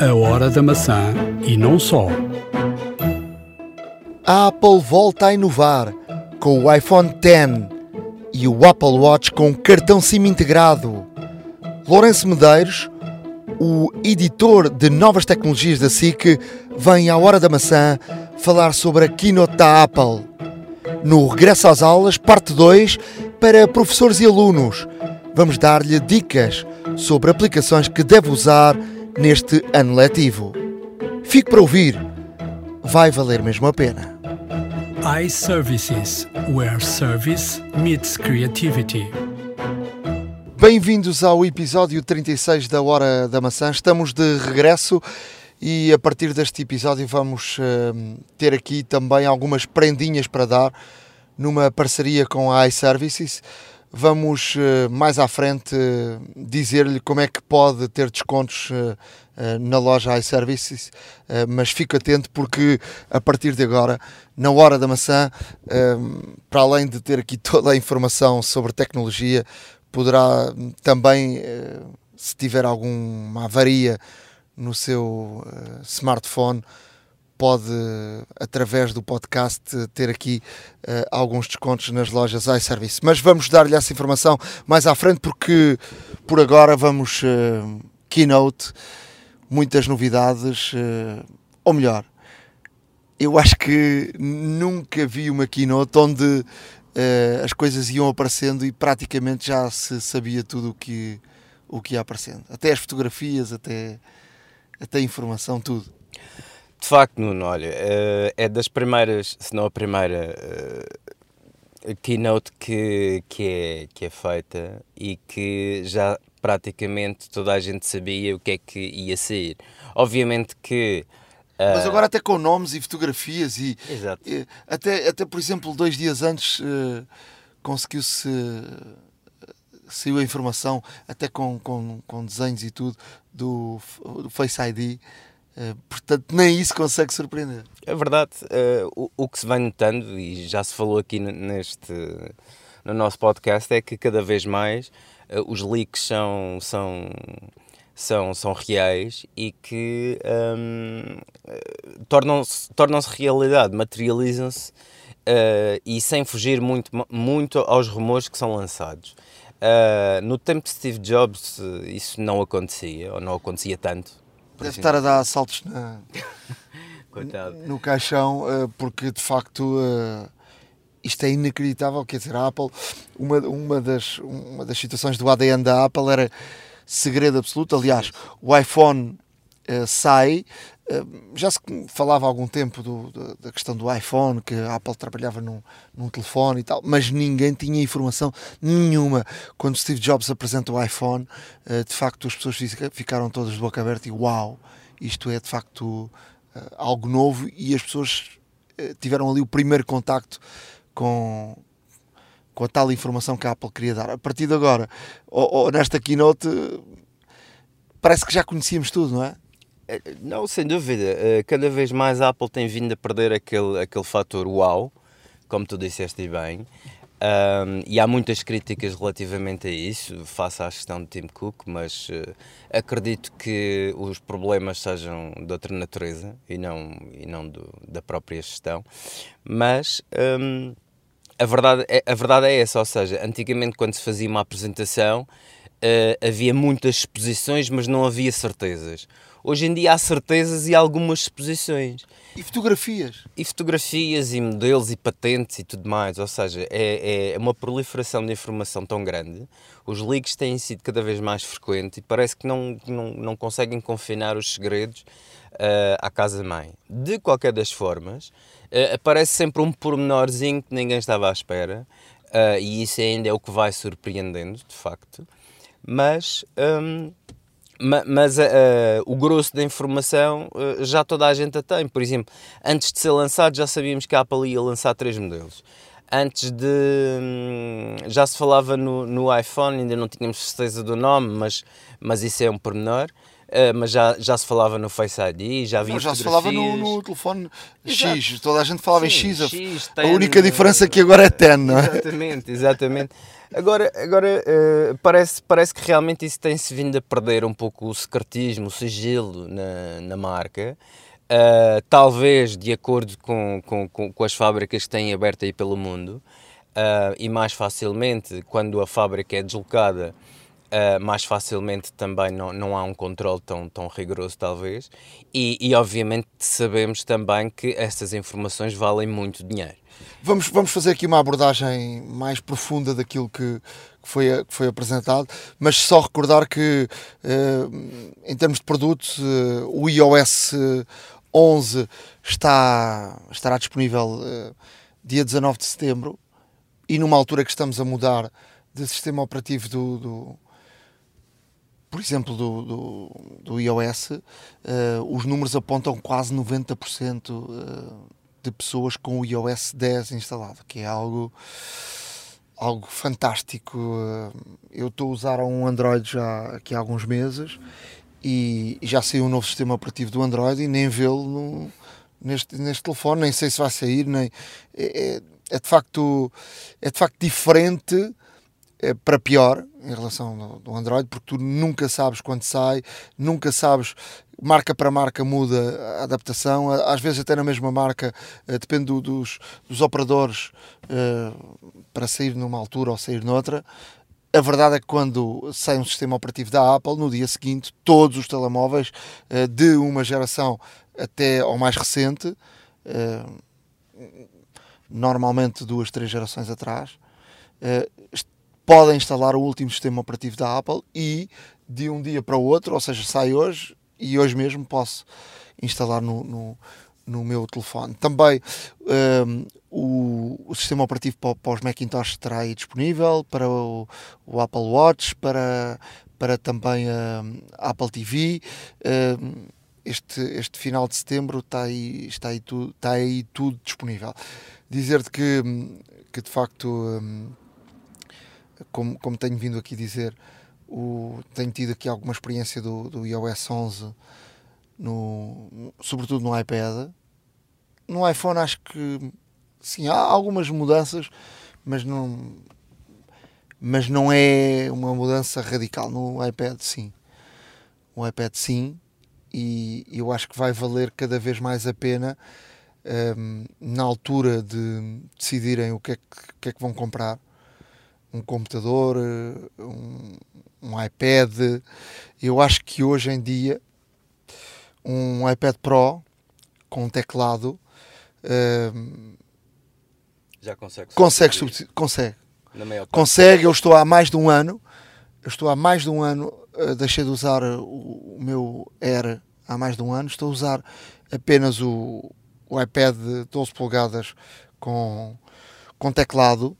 A Hora da Maçã e não só. A Apple volta a inovar com o iPhone X e o Apple Watch com cartão SIM integrado. Lourenço Medeiros, o editor de novas tecnologias da SIC, vem à Hora da Maçã falar sobre a keynote da Apple. No Regresso às Aulas, parte 2, para professores e alunos. Vamos dar-lhe dicas sobre aplicações que deve usar neste ano letivo. Fique para ouvir, vai valer mesmo a pena. iServices, where service meets creativity. Bem-vindos ao episódio 36 da Hora da Maçã. Estamos de regresso e a partir deste episódio vamos uh, ter aqui também algumas prendinhas para dar numa parceria com a iServices. Vamos uh, mais à frente uh, dizer-lhe como é que pode ter descontos na loja iServices, mas fique atento porque a partir de agora, na hora da maçã, para além de ter aqui toda a informação sobre tecnologia, poderá também, se tiver alguma avaria no seu smartphone, pode, através do podcast, ter aqui uh, alguns descontos nas lojas iService. Mas vamos dar-lhe essa informação mais à frente, porque por agora vamos uh, keynote, muitas novidades, uh, ou melhor, eu acho que nunca vi uma keynote onde as coisas iam aparecendo e praticamente já se sabia tudo o que, o que ia aparecendo. Até as fotografias, até, até a informação, tudo. De facto, Nuno, olha, uh, é das primeiras, se não a primeira uh, keynote que, que, é, que é feita e que já praticamente toda a gente sabia o que é que ia sair. Obviamente que. Uh, Mas agora até com nomes e fotografias e, e até, até por exemplo dois dias antes conseguiu-se saiu a informação até com, com, com desenhos e tudo do, do Face ID portanto, nem isso consegue surpreender. É verdade. Uh, o, o, que se vai notando, e já se falou aqui neste, no nosso podcast, é que cada vez mais uh, os leaks são, são, são, são reais e que um, tornam-se tornam realidade, materializam-se e sem fugir muito, muito aos rumores que são lançados. no tempo de Steve Jobs isso não acontecia, ou não acontecia tanto, Deve estar a dar saltos na, no caixão, eh, porque de facto eh, isto é inacreditável. Quer dizer, a Apple, uma, uma, das, uma das situações do ADN da Apple era segredo absoluto. Aliás, o iPhone sai. Uh, já se falava há algum tempo do, da questão do iPhone, que a Apple trabalhava num, num telefone e tal, mas ninguém tinha informação nenhuma. Quando Steve Jobs apresenta o iPhone, uh, de facto as pessoas ficaram todas de boca aberta e uau, isto é de facto algo novo e as pessoas tiveram ali o primeiro contacto com, com a tal informação que a Apple queria dar. A partir de agora, ou, ou nesta keynote, parece que já conhecíamos tudo, não é? Não, sem dúvida. Eh, cada vez mais a Apple tem vindo a perder aquele, aquele fator wow, como tu disseste bem. Um, e há muitas críticas relativamente a isso, face à gestão de Tim Cook, mas uh, acredito que os problemas sejam de outra natureza e não, e não do, da própria gestão. Mas um, a verdade, é, a verdade é essa, ou seja, antigamente quando se fazia uma apresentação uh, havia muitas exposições, mas não havia certezas. Hoje em dia há certezas e algumas exposições. E fotografias. E fotografias e modelos e patentes e tudo mais. Ou seja, é, é uma proliferação de informação tão grande. Os leaks têm sido cada vez mais frequentes e parece que não, não, não conseguem confinar os segredos uh, à casa-mãe. De qualquer das formas, uh, aparece sempre um pormenorzinho que ninguém estava à espera. Uh, e isso ainda é o que vai surpreendendo, de facto. Mas, um, mas uh, o grosso da informação uh, já toda a gente a tem. Por exemplo, antes de ser lançado já sabíamos que a Apple ia lançar três modelos. Antes de. Hum, já se falava no, no iPhone, ainda não tínhamos certeza do nome, mas, mas isso é um pormenor. Uh, mas já, já se falava no Face ID, já havia Não, já se falava no, no telefone Exato. X, toda a gente falava Sim, em X. a- X, a 10, única diferença é que agora é 10, não é? Exatamente, exatamente. Agora, agora eh, parece, parece que realmente isso tem-se vindo a perder um pouco o secretismo, o sigilo na, na marca. Ah, talvez de acordo com, com, com, com as fábricas que têm aberto aí pelo mundo ah, e mais facilmente quando a fábrica é deslocada, ah, mais facilmente também não, não há um controle tão, tão rigoroso, talvez. E, e obviamente sabemos também que essas informações valem muito dinheiro. Vamos, vamos fazer aqui uma abordagem mais profunda daquilo que, que foi, que foi apresentado, mas só recordar que, eh, em termos de produtos, eh, o iOS 11 está, estará disponível eh, dia 19 de setembro e numa altura que estamos a mudar de sistema operativo do, do- por exemplo, do, do, do iOS, eh, os números apontam quase 90% eh, de pessoas com o iOS 10 instalado, que é algo, algo fantástico. Eu estou a usar um Android já aqui há alguns meses e, já saiu um novo sistema operativo do Android e nem vê-lo neste, neste telefone, nem sei se vai sair, nem é, é- é de facto é de facto diferente para pior em relação ao- Android, porque tu nunca sabes quando sai, nunca sabes, marca para marca muda a adaptação, às vezes até na mesma marca, eh, depende do- dos, dos operadores eh, para sair numa altura ou sair noutra. A verdade é que quando sai um sistema operativo da Apple, no dia seguinte, todos os telemóveis eh, de uma geração até ao mais recente, eh, normalmente duas, três gerações atrás, eh, podem instalar o último sistema operativo da Apple e de um dia para o outro, ou seja, sai hoje e hoje mesmo posso instalar no, no, no meu telefone. Também ehm, o, o sistema operativo para, para os Macintosh estará aí disponível, para o, o Apple Watch, para, para também a Apple TV. ehm, este, este final de setembro está aí, está aí, tudo, está aí tudo disponível. Dizer-te que, que de facto, hum, como, como tenho vindo aqui dizer, o, tenho tido aqui alguma experiência do, do iOS 11, no, sobretudo no iPad. No iPhone acho que sim, há algumas mudanças, mas não, mas não é uma mudança radical. No iPad sim. O iPad sim, e eu acho que vai valer cada vez mais a pena hum, na altura de decidirem o que é que, que é que vão comprar um computador, eh, um, um iPad. Eu acho que hoje em dia um iPad Pro com um teclado hum, Já consegue consegue, substituir, substitu- consegue consegue. Eu estou há mais de um ano, eu estou há mais de um ano, eh, deixei de usar eh, o, o meu Air há mais de um ano, estou a usar apenas o, o iPad de 12 polegadas com, com teclado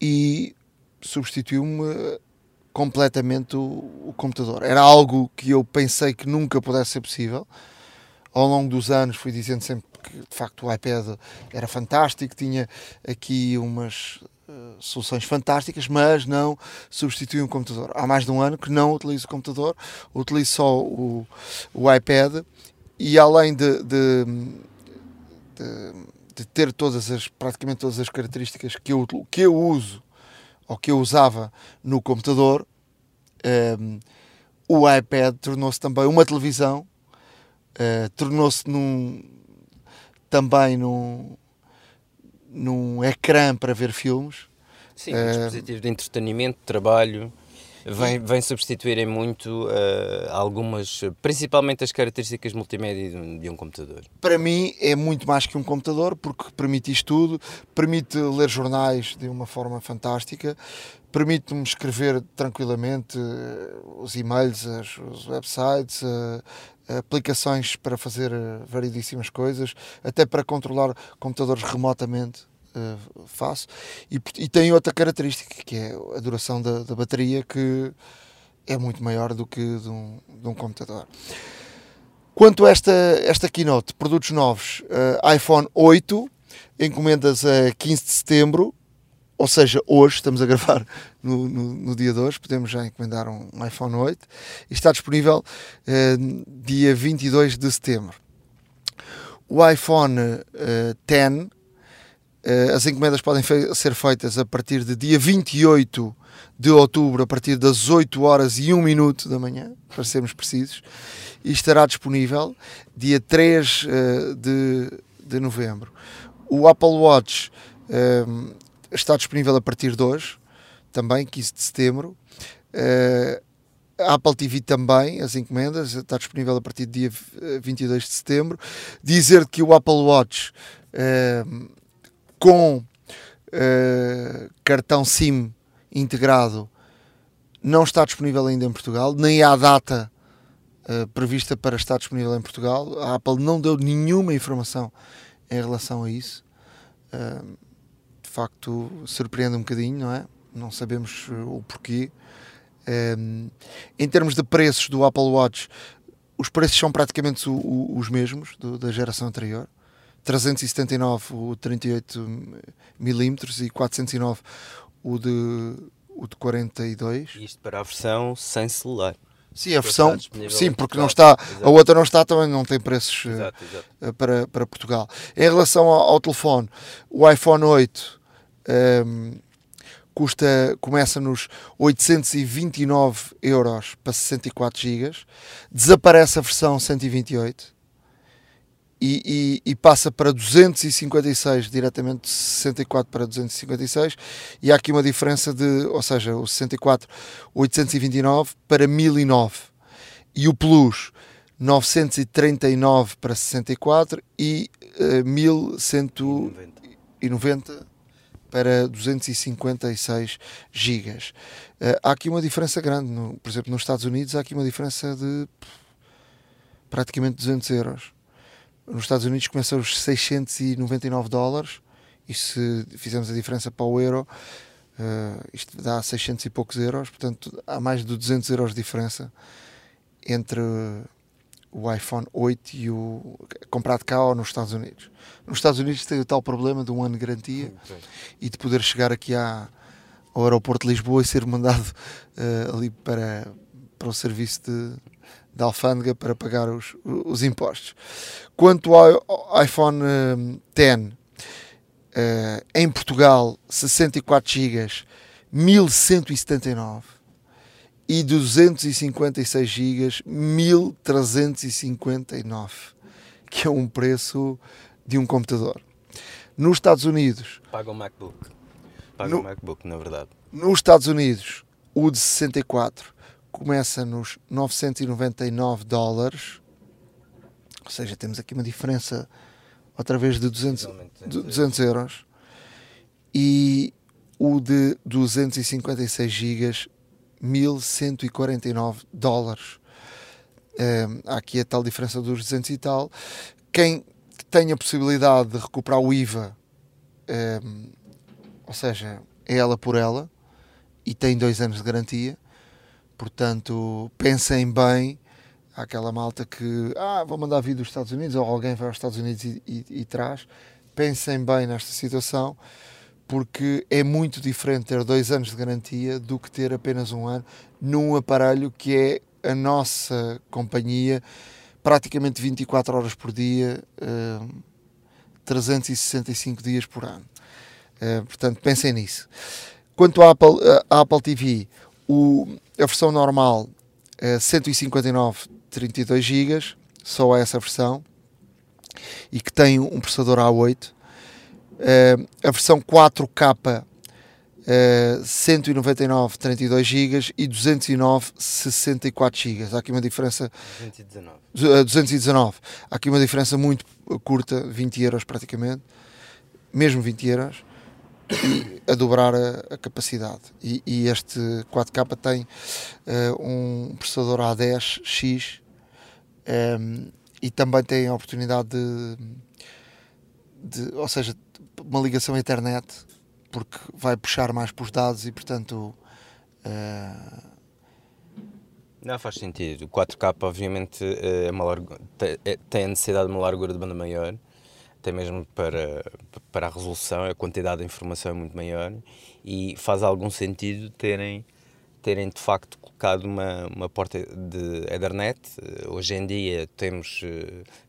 e substituiu-me eh, completamente o, o computador. Era algo que eu pensei que nunca pudesse ser possível. Ao longo dos anos fui dizendo sempre que de facto o iPad era fantástico, tinha aqui umas eh, soluções fantásticas, mas não substitui um computador. Há mais de um ano que não utilizo o computador, utilizo só o, o iPad e além de, de, de, de ter todas as, praticamente todas as características que eu, que eu uso ou que eu usava no computador, ehm, o iPad tornou-se também uma televisão, eh, tornou-se num, também num, num ecrã para ver filmes. Sim, um Eh, dispositivo de entretenimento, de trabalho, vem, vem substituírem muito eh, algumas, principalmente as características multimédia de um, de um computador. Para mim é muito mais que um computador porque permite isto tudo, permite ler jornais de uma forma fantástica, permite-me escrever tranquilamente eh, os e-mails, os websites, eh, aplicações para fazer variedíssimas coisas, até para controlar computadores remotamente eh, faço. E, e tem outra característica que é a duração da, da bateria que é muito maior do que de um, de um computador. Quanto a esta, esta keynote, produtos novos, eh, iPhone 8, encomendas a 15 de setembro, ou seja, hoje, estamos a gravar no, no, no, dia de hoje, podemos já encomendar um iPhone 8 e está disponível uh, dia 22 de setembro. O iPhone uh, 10, uh, as encomendas podem ser feitas a partir de dia 28 de outubro, a partir das 8 horas e 1 minuto da manhã, para sermos precisos, e estará disponível dia 3 uh, de, de novembro. O Apple Watch uh, está disponível a partir de hoje, também, 15 de setembro. Uh, a Apple TV também, as encomendas, está disponível a partir do dia 22 de setembro. Dizer que o Apple Watch com uh, cartão SIM integrado não está disponível ainda em Portugal, nem há data uh, prevista para estar disponível em Portugal. A Apple não deu nenhuma informação em relação a isso. Uh, de facto, surpreende um bocadinho, não é? Não sabemos o porquê. Um, em termos de preços do Apple Watch, os preços são praticamente o, o, os mesmos do, da geração anterior. 379 o 38 mm e 409 o de, o de 42. Isto para a versão sem celular. Sim, a versão, sim, porque não está, exato. a outra não está, também não tem preços exato, exato. Uh, para, para Portugal. Em relação ao, ao telefone, o iPhone 8 um, custa, começa nos 829 euros para 64 GB, desaparece a versão 128 e, e, e, passa para 256 diretamente de 64 para 256 e há aqui uma diferença de, ou seja, o 64 829 para 1009 e o Plus 939 para 64 e uh, 1190 para 256 gigas. Uh, há aqui uma diferença grande, no, por exemplo, nos Estados Unidos há aqui uma diferença de praticamente 200 euros. Nos Estados Unidos começa aos 699 dólares e se fizermos a diferença para o euro, uh, isto dá 600 e poucos euros, portanto há mais de 200 euros de diferença entre o iPhone 8 e o comprado cá ou nos Estados Unidos. Nos Estados Unidos tem o tal problema de um ano de garantia e de poder chegar aqui à, ao aeroporto de Lisboa e ser mandado uh, ali para, para o serviço de, de alfândega para pagar os, os impostos. Quanto ao iPhone 10, uh, em Portugal, 64 GB, 1179 e 256 GB 1359, que é um preço de um computador. Nos Estados Unidos. Paga um MacBook. Paga um MacBook, na verdade. Nos Estados Unidos, o de 64 começa nos 999 dólares. Ou seja, temos aqui uma diferença outra vez de 200, 200 euros. E o de 256 gigas 1149 dólares. Um, há aqui a tal diferença dos 200 e tal. Quem tem a possibilidade de recuperar o IVA, um, ou seja, é ela por ela, e tem dois anos de garantia, portanto, pensem bem. Aquela malta que, ah, vou mandar vir dos Estados Unidos, ou alguém vai aos Estados Unidos e, e, e traz. Pensem bem nesta situação porque é muito diferente ter dois anos de garantia do que ter apenas um ano num aparelho que é a nossa companhia praticamente 24 horas por dia, uh, eh, 365 dias por ano. Uh, portanto, pensem nisso. Quanto à Apple, à Apple TV, o, a versão normal é 159 32 GB, só essa versão, e que tem um processador A8 Uh, a versão 4K uh, 199 32 GB e 209 64 GB. Há aqui uma diferença 219. Uh, 219. Há aqui uma diferença muito curta, 20 euros praticamente, mesmo 20 euros, a dobrar a, a capacidade. E, e, este 4K tem uh, um processador A10X um, ehm, e também tem a oportunidade de, de, ou seja, uma ligação à internet, porque vai puxar mais para os dados e, portanto. Uh... Não faz sentido. O 4K, obviamente, é uma largo... tem a necessidade de uma largura de banda maior. Até mesmo para, para a resolução, a quantidade de informação é muito maior e faz algum sentido terem terem de facto colocado uma, uma porta de Ethernet. Hoje em dia temos,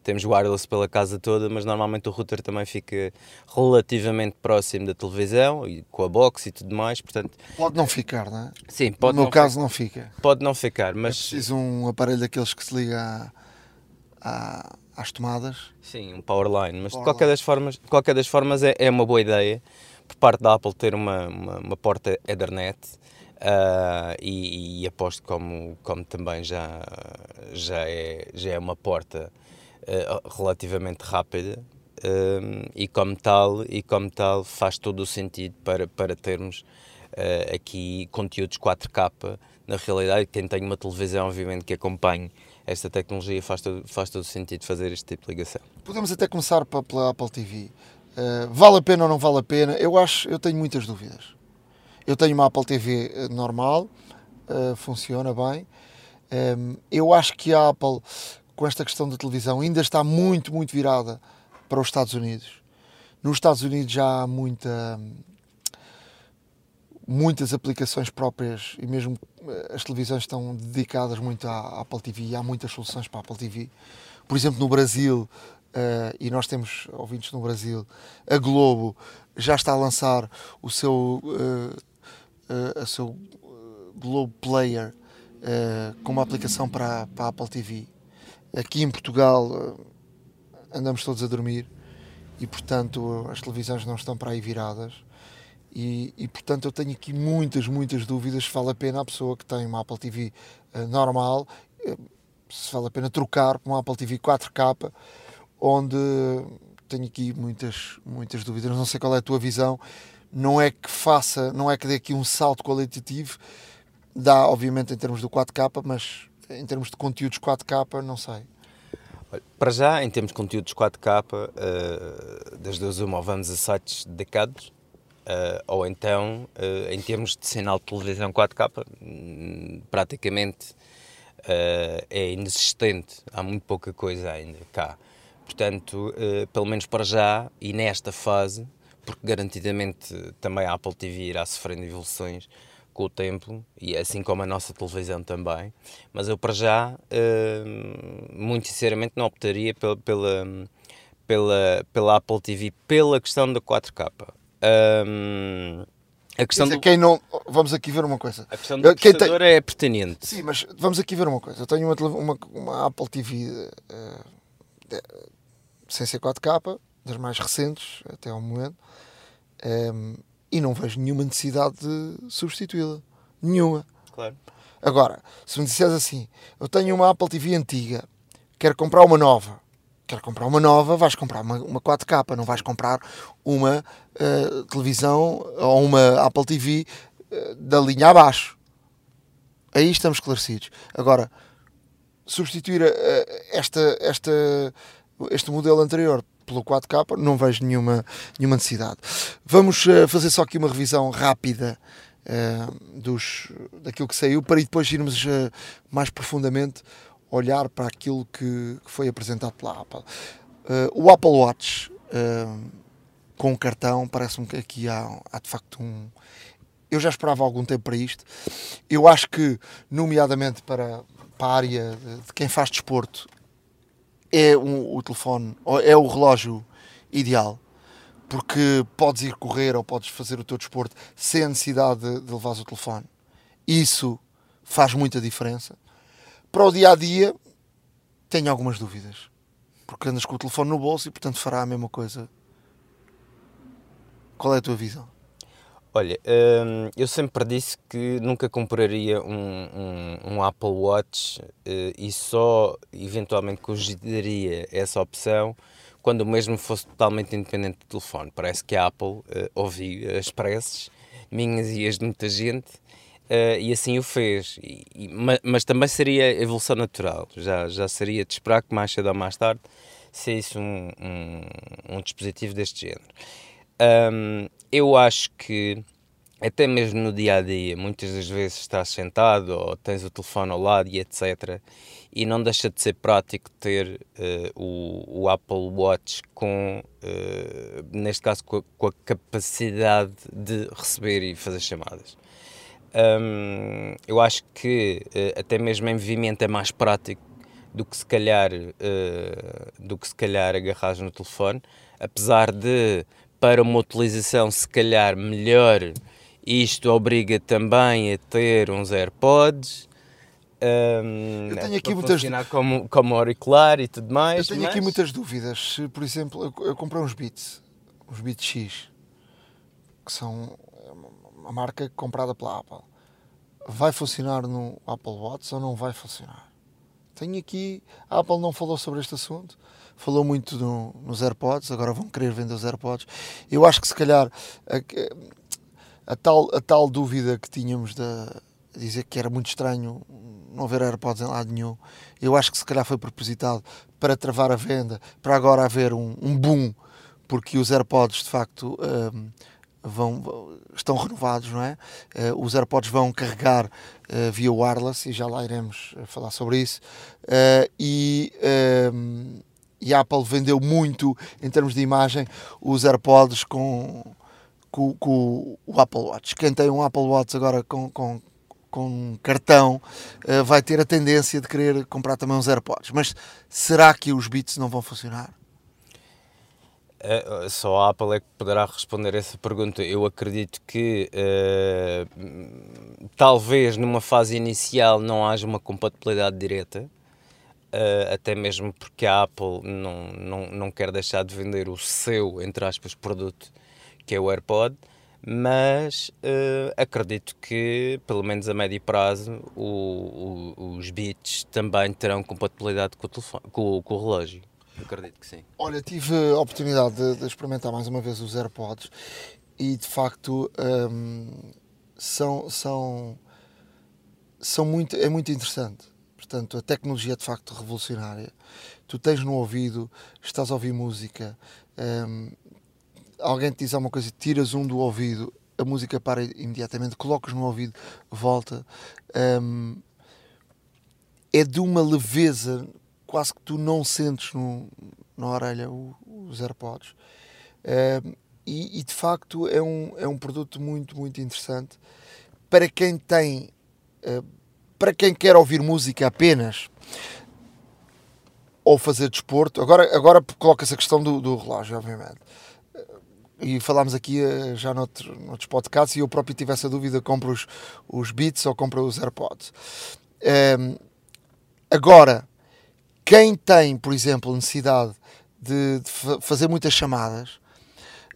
temos wireless pela casa toda, mas normalmente o router também fica relativamente próximo da televisão e com a box e tudo mais, portanto... Pode não ficar, não é? Sim, pode No meu caso não fica. Pode não ficar, mas... É preciso um aparelho daqueles que se liga à, às tomadas. Sim, um powerline, mas power de qualquer das formas, de qualquer das formas é, é uma boa ideia por parte da Apple ter uma, uma, uma porta Ethernet Uh, e, e, aposto como, como também já, já, é, já é uma porta uh, relativamente rápida uh, e como tal e como tal faz todo o sentido para, para termos aqui conteúdos 4K na realidade quem tem uma televisão obviamente que acompanhe esta tecnologia faz todo, faz todo sentido fazer este tipo de ligação. Podemos até começar pela Apple TV. vale a pena ou não vale a pena? Eu acho, eu tenho muitas dúvidas eu tenho uma Apple TV eh, normal, uh, funciona bem. Um, ehm, eu acho que a Apple, com esta questão da televisão, ainda está muito, muito virada para os Estados Unidos. Nos Estados Unidos já há muita, muitas aplicações próprias e mesmo eh, as televisões estão dedicadas muito à Apple TV e há muitas soluções para a Apple TV. Por exemplo, no Brasil, uh, e nós temos ouvintes no Brasil, a Globo já está a lançar o seu uh, uh, a seu Globe Player com uma aplicação para, para a Apple TV. Aqui em Portugal andamos todos a dormir e portanto as televisões não estão para aí viradas. E, e, portanto eu tenho aqui muitas, muitas dúvidas se vale a pena a pessoa que tem uma Apple TV normal, se vale a pena trocar para uma Apple TV 4K, onde tenho aqui muitas, muitas dúvidas. Não sei qual é a tua visão não é que faça, não é que dê aqui um salto qualitativo, dá obviamente em termos do 4K, mas em termos de conteúdos 4K, não sei. Para já, em termos de conteúdos 4K, uh, eh, das duas uma, vamos a sites dedicados, uh, ou então, uh, em termos de sinal de televisão 4K, hum, praticamente é inexistente, há muito pouca coisa ainda cá. Portanto, pelo menos para já, e nesta fase, porque garantidamente também a Apple TV irá sofrendo evoluções com o tempo, e assim como a nossa televisão também, mas eu para já, muito sinceramente, não optaria pela, pela, pela, pela Apple TV pela questão da 4K. Um, a questão dizer, do... quem não vamos aqui ver uma coisa a questão do quem processador tem... é pertinente sim mas vamos aqui ver uma coisa eu tenho uma, uma, uma Apple TV uh, de, sem ser 4K das mais recentes até ao momento, um, ehm, e não vejo nenhuma necessidade de substituí-la. Nenhuma. Claro. Agora, se me disseres assim, eu tenho uma Apple TV antiga, quero comprar uma nova. Quero comprar uma nova, vais comprar uma, uma 4K, não vais comprar uma uh, televisão ou uma Apple TV uh, da linha abaixo. Aí estamos esclarecidos. Agora, substituir uh, esta, esta, este modelo anterior pelo 4K, não vejo nenhuma, nenhuma necessidade. Vamos fazer só aqui uma revisão rápida dos, daquilo que saiu para depois irmos mais profundamente olhar para aquilo que, foi apresentado pela Apple. o Apple Watch com o cartão, parece-me que aqui há, há de facto um. Eu já esperava algum tempo para isto. Eu acho que, nomeadamente para, para a área de, de quem faz desporto, é um, o telefone, é o relógio ideal, porque podes ir correr ou podes fazer o teu desporto sem a necessidade de, de levar o telefone. Isso faz muita diferença. Para o dia a dia, tenho algumas dúvidas, porque andas com o telefone no bolso e, portanto, fará a mesma coisa. Qual é a tua visão? Olha, hum, eu sempre disse que nunca compraria um, um, um Apple Watch uh, e só eventualmente cogitaria essa opção quando o mesmo fosse totalmente independente do telefone. Parece que a Apple uh, ouviu as preces minhas e as de muita gente uh, e assim o fez. E, e, mas, mas, também seria evolução natural, já, já seria de esperar que mais cedo ou mais tarde saísse um, um, um dispositivo deste género. Um, eu acho que até mesmo no dia a dia, muitas das vezes estás sentado ou tens o telefone ao lado e etc. E não deixa de ser prático ter uh, o, o, Apple Watch com, uh, neste caso, com a, com a, capacidade de receber e fazer chamadas. Eu acho que uh, até mesmo em movimento é mais prático do que se calhar, do que se calhar agarrar no telefone, apesar de para uma utilização se calhar melhor isto obriga também a ter uns AirPods. Um, eu tenho aqui muitas como, como auricular e tudo mais. Eu tenho mas... aqui muitas dúvidas. Por exemplo, eu, eu comprei uns Beats, uns Beats X, que são uma marca comprada pela Apple. Vai funcionar no Apple Watch ou não vai funcionar? Tenho aqui. A Apple não falou sobre este assunto. Falou muito no, nos AirPods. Agora vão querer vender os AirPods. Eu acho que se calhar a tal, a tal dúvida que tínhamos de dizer que era muito estranho não haver AirPods em lado nenhum, eu acho que se calhar foi propositado para travar a venda, para agora haver um, um boom, porque os AirPods de facto um, vão, estão renovados, não é? Uh, os AirPods vão carregar uh, via wireless e já lá iremos uh, falar sobre isso. E, um, e a Apple vendeu muito em termos de imagem os AirPods com com, com, o Apple Watch. Quem tem um Apple Watch agora com, com, com cartão vai ter a tendência de querer comprar também uns AirPods. Mas será que os Beats não vão funcionar? Uh, só a Apple é que poderá responder essa pergunta. Eu acredito que uh, talvez numa fase inicial não haja uma compatibilidade direta, uh, até mesmo porque a Apple não, não, não quer deixar de vender o seu, entre aspas, produto que é o AirPod, mas uh, acredito que, pelo menos a médio prazo, o, o, os Beats também terão compatibilidade com o, telefone, com, com o relógio. Acredito que sim. Olha, tive a oportunidade de, de experimentar mais uma vez os AirPods e de facto um, são, são, são muito, é muito interessante. Portanto, a tecnologia é de facto revolucionária. Tu tens no ouvido, estás a ouvir música, um, alguém te diz alguma coisa, tiras um do ouvido, a música para imediatamente, colocas no ouvido, volta. Um, é de uma leveza, quase que tu não sentes no, na orelha os AirPods. Um, e, e, de facto é um, é um produto muito, muito interessante para quem tem, uh, para quem quer ouvir música apenas ou fazer desporto. Agora, agora coloca-se a questão do, do relógio, obviamente e falámos aqui eh, já noutro, noutros podcasts e eu próprio tive essa dúvida, compro os, os Beats ou compro os AirPods. Agora, quem tem, por exemplo, necessidade de, de fazer muitas chamadas,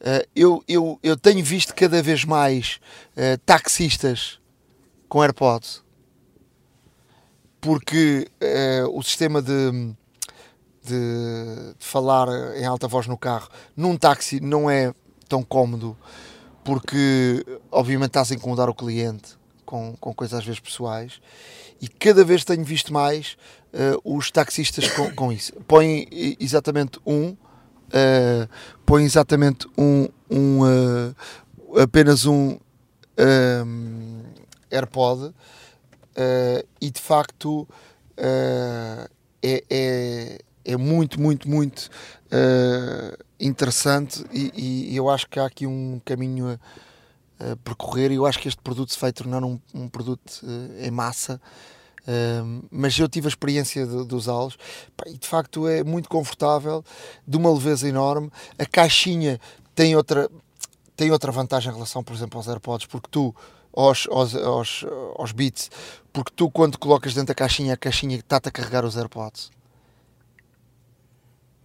uh, eu, eu, eu tenho visto cada vez mais uh, taxistas com AirPods, porque uh, o sistema de, de, de, falar em alta voz no carro num táxi não é tão cómodo porque obviamente estás a incomodar o cliente com, com coisas às vezes pessoais. E cada vez tenho visto mais uh, os taxistas com, com isso. Põem exatamente um, uh, põem exatamente um, um uh, apenas um AirPod uh, e de facto é, é, é muito, muito, muito interessante e, e, eu acho que há aqui um caminho a, a, percorrer e eu acho que este produto se vai tornar um, um produto em massa mas eu tive a experiência de, de usá-los e de facto é muito confortável de uma leveza enorme a caixinha tem outra tem outra vantagem em relação por exemplo aos AirPods porque tu aos, aos, aos, aos Beats porque tu quando colocas dentro da caixinha a caixinha está-te a carregar os AirPods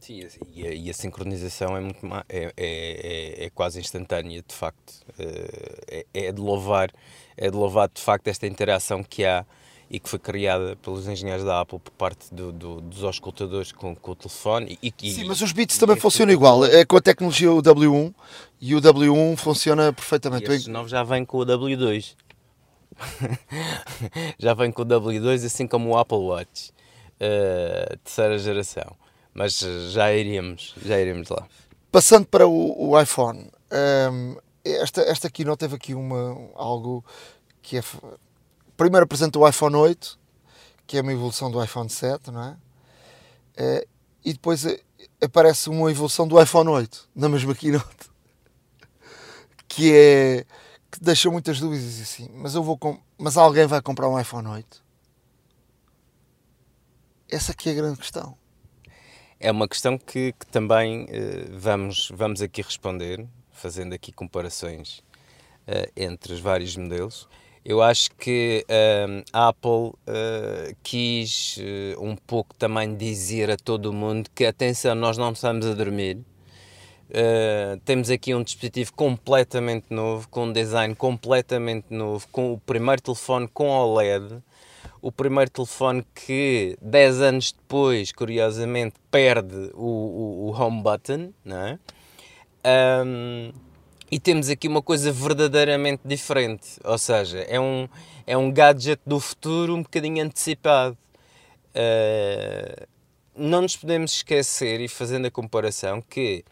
Sim, e a, e a, sincronização é, muito é, é, é, é, quase instantânea, de facto. Eh, é, é, de louvar, é de louvar de facto esta interação que há e que foi criada pelos engenheiros da Apple por parte do, do, dos auscultadores com, com o telefone. E, e, Sim, mas os Beats também funcionam igual. É com a tecnologia o W1 e o W1 funciona perfeitamente. E estes novos já vem com o W2. já vem com o W2, assim como o Apple Watch, uh, terceira geração. Mas já iríamos, já iríamos lá. Passando para o, o iPhone, um, esta, esta keynote teve aqui uma, algo que é. Primeiro apresenta o iPhone 8, que é uma evolução do iPhone 7, não é? é e depois aparece uma evolução do iPhone 8 na mesma keynote, que é. que deixa muitas dúvidas assim. Mas eu vou. Mas alguém vai comprar um iPhone 8? Essa aqui é a grande questão. É uma questão que, que também uh, vamos, vamos aqui responder, fazendo aqui comparações uh, entre os vários modelos. Eu acho que uh, a Apple quis um pouco também dizer a todo mundo que, atenção, nós não estamos a dormir. temos aqui um dispositivo completamente novo, com um design completamente novo, com o primeiro telefone com OLED, o primeiro telefone que 10 anos depois, curiosamente, perde o, o, o home button, não é? Um, e temos aqui uma coisa verdadeiramente diferente, ou seja, é um, é um gadget do futuro um bocadinho antecipado. Uh, não nos podemos esquecer, e fazendo a comparação, que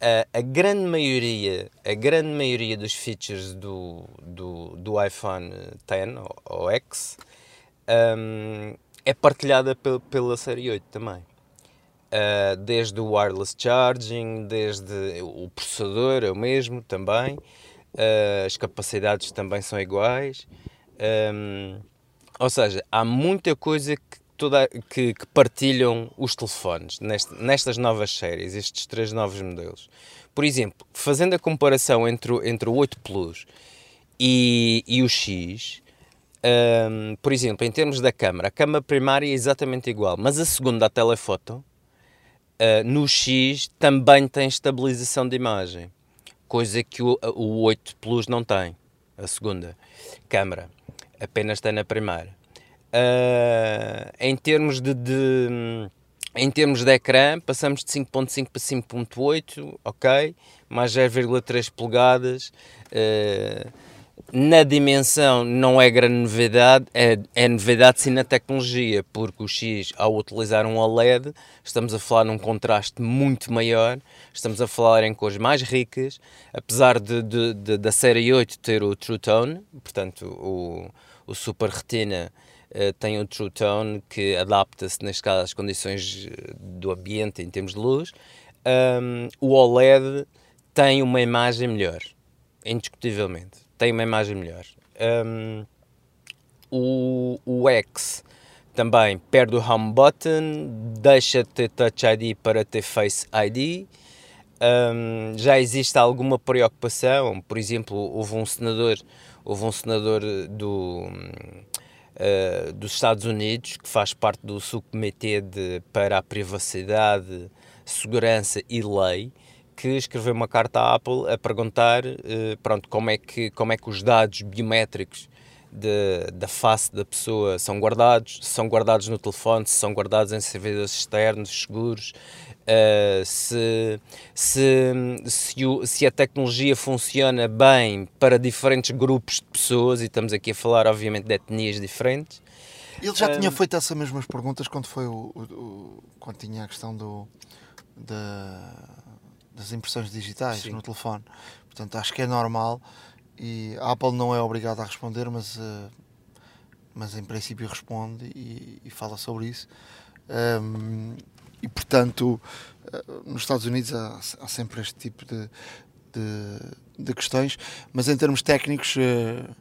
a, a, grande maioria, a grande maioria dos features do, do, do iPhone X ou, ou X um, é partilhada pela série 8 também. Uh, desde o wireless charging, desde o processador é o mesmo também, uh, as capacidades também são iguais. Um, ou seja, há muita coisa que, toda, que, que partilham os telefones nest, nestas novas séries, estes três novos modelos. Por exemplo, fazendo a comparação entre, entre o 8 Plus e, e o X, um, por exemplo, em termos da câmara, a câmara primária é exatamente igual, mas a segunda, a telefoto, uh, no X também tem estabilização de imagem, coisa que o, o 8 Plus não tem, a segunda câmara, apenas tem na primeira. Uh, em termos de, de, em termos de ecrã, passamos de 5.5 para 5.8, ok, mais 0,3 polegadas. Uh, na dimensão não é grande novidade, é, é novidade sim na tecnologia, porque o X, ao utilizar um OLED, estamos a falar num contraste muito maior, estamos a falar em cores mais ricas, apesar de, de, de da série 8 ter o True Tone, portanto o, o Super Retina uh, tem o True Tone que adapta-se, neste caso, às condições eh, do ambiente em termos de luz, um, o OLED tem uma imagem melhor, indiscutivelmente tem uma imagem melhor. Um, o, o X também perde o home button, deixa de ter Touch ID para ter Face ID. Um, já existe alguma preocupação, por exemplo, houve um senador, houve um senador do, uh, dos Estados Unidos que faz parte do subcomitê de, para a privacidade, segurança e lei, que escreveu uma carta à Apple a perguntar uh, pronto, como, é que, como é que os dados biométricos de, da face da pessoa são guardados, se são guardados no telefone, se são guardados em servidores externos, seguros, uh, se, se, se, o, se, a tecnologia funciona bem para diferentes grupos de pessoas, e estamos aqui a falar, obviamente, de etnias diferentes. Ele já tinha feito essas mesmas perguntas quando foi o, o, o quando tinha a questão do da das impressões digitais Sim. no telefone. Portanto, acho que é normal e a Apple não é obrigada a responder, mas, uh, mas em princípio responde e, e fala sobre isso. Um, e portanto, uh, nos Estados Unidos há, há sempre este tipo de, de, de, questões, mas em termos técnicos uh,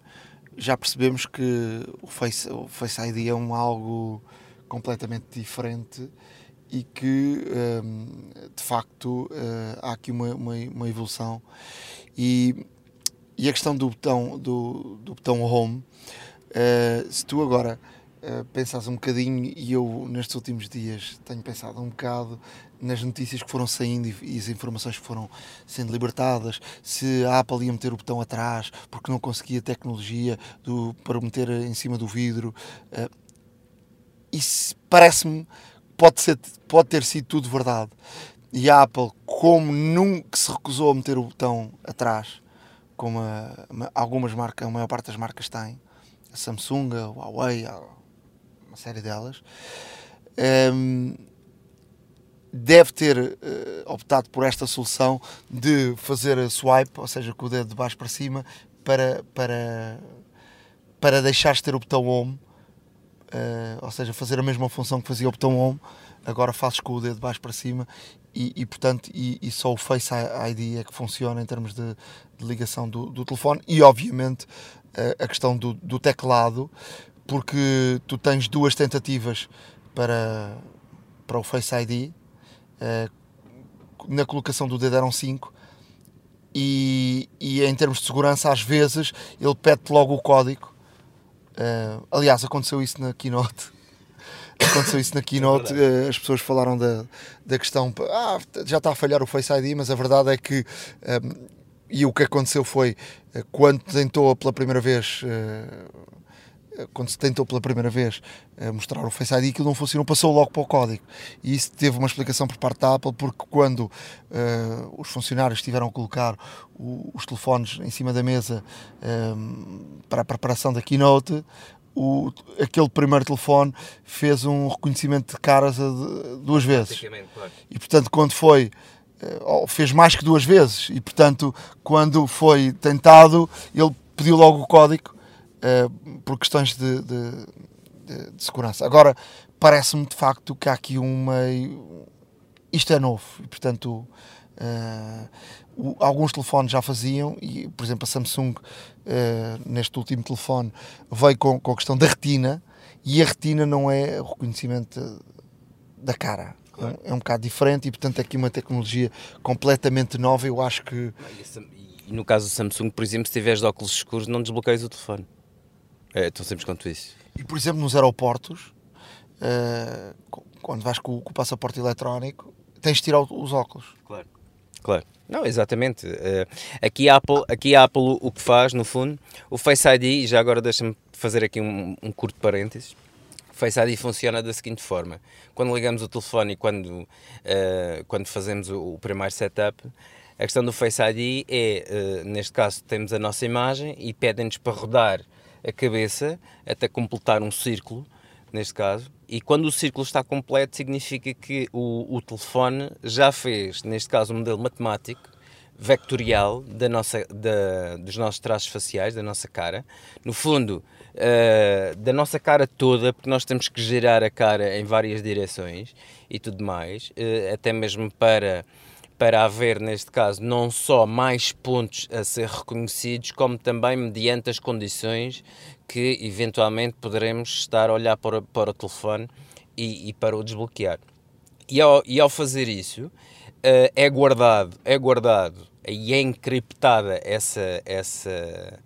já percebemos que o Face, o Face ID é um algo completamente diferente e que um, de facto uh, há aqui uma, uma, uma, evolução. E, e a questão do botão do, do botão home uh, se tu agora uh, pensas um bocadinho e eu nestes últimos dias tenho pensado um bocado nas notícias que foram saindo e, e as informações que foram sendo libertadas se a Apple ia meter o botão atrás porque não conseguia tecnologia do, para meter em cima do vidro uh, isso parece-me pode, ser, pode ter sido tudo verdade. E a Apple, como nunca se recusou a meter o botão atrás, como a, a, algumas marcas, a maior parte das marcas têm, a Samsung, a Huawei, a, uma série delas, um, deve ter uh, optado por esta solução de fazer a swipe, ou seja, com o dedo de baixo para cima, para, para, para deixares ter o botão home, uh, ou seja, fazer a mesma função que fazia o botão home, agora fazes com o dedo de baixo para cima e, e portanto, e, e, só o Face ID é que funciona em termos de, de ligação do, do, telefone e obviamente a, a questão do, do teclado, porque tu tens duas tentativas para, para o Face ID. Uh, eh, na colocação do dedo eram 5 e, e, em termos de segurança, às vezes ele pede logo o código. Uh, aliás, aconteceu isso na Keynote. aconteceu isso na Keynote. Uh, as pessoas falaram da, da questão: ah, já está a falhar o Face ID, mas a verdade é que. Um, e o que aconteceu foi quando tentou pela primeira vez quando se tentou pela primeira vez eh, mostrar o Face ID, aquilo não funcionou, passou logo para o código. E isso teve uma explicação por parte da Apple, porque quando uh, os funcionários tiveram a colocar o, os telefones em cima da mesa um, eh, para a preparação da keynote, o, aquele primeiro telefone fez um reconhecimento de caras duas vezes. Claro. E portanto, quando foi fez mais que duas vezes e portanto quando foi tentado ele pediu logo o código uh, por questões de, de, de, de segurança. Agora, parece-me de facto que há aqui uma. Isto é novo e, portanto, uh, o, alguns telefones já faziam, e, por exemplo, a Samsung, uh, neste último telefone, veio com, com a questão da retina, e a retina não é o reconhecimento da cara. Claro. É um bocado diferente e, portanto, é aqui uma tecnologia completamente nova. Eu acho que. E no caso do Samsung, por exemplo, se tiveres óculos escuros, não desbloqueias o telefone. É tão simples quanto isso. E, por exemplo, nos aeroportos, uh, quando vais com, com, o passaporte eletrónico, tens de tirar os óculos. Claro. Claro. Não, exatamente. Uh, aqui, a Apple, aqui a Apple o que faz, no fundo, o Face ID, já agora deixa-me fazer aqui um, um curto parênteses, o Face ID funciona da seguinte forma. Quando ligamos o telefone e quando, uh, quando fazemos o, o primeiro setup, a questão do Face ID é, uh, neste caso, temos a nossa imagem e pedem-nos para rodar a cabeça até completar um círculo, neste caso, e quando o círculo está completo significa que o, o telefone já fez, neste caso, um modelo matemático vectorial da nossa, da, dos nossos traços faciais, da nossa cara. No fundo, uh, da nossa cara toda, porque nós temos que gerar a cara em várias direções e tudo mais, uh, até mesmo para para haver, neste caso, não só mais pontos a ser reconhecidos, como também mediante as condições que eventualmente poderemos estar a olhar para, para o telefone e, e para o desbloquear. E ao, e ao fazer isso, uh, é guardado, é guardado e é encriptada essa, essa,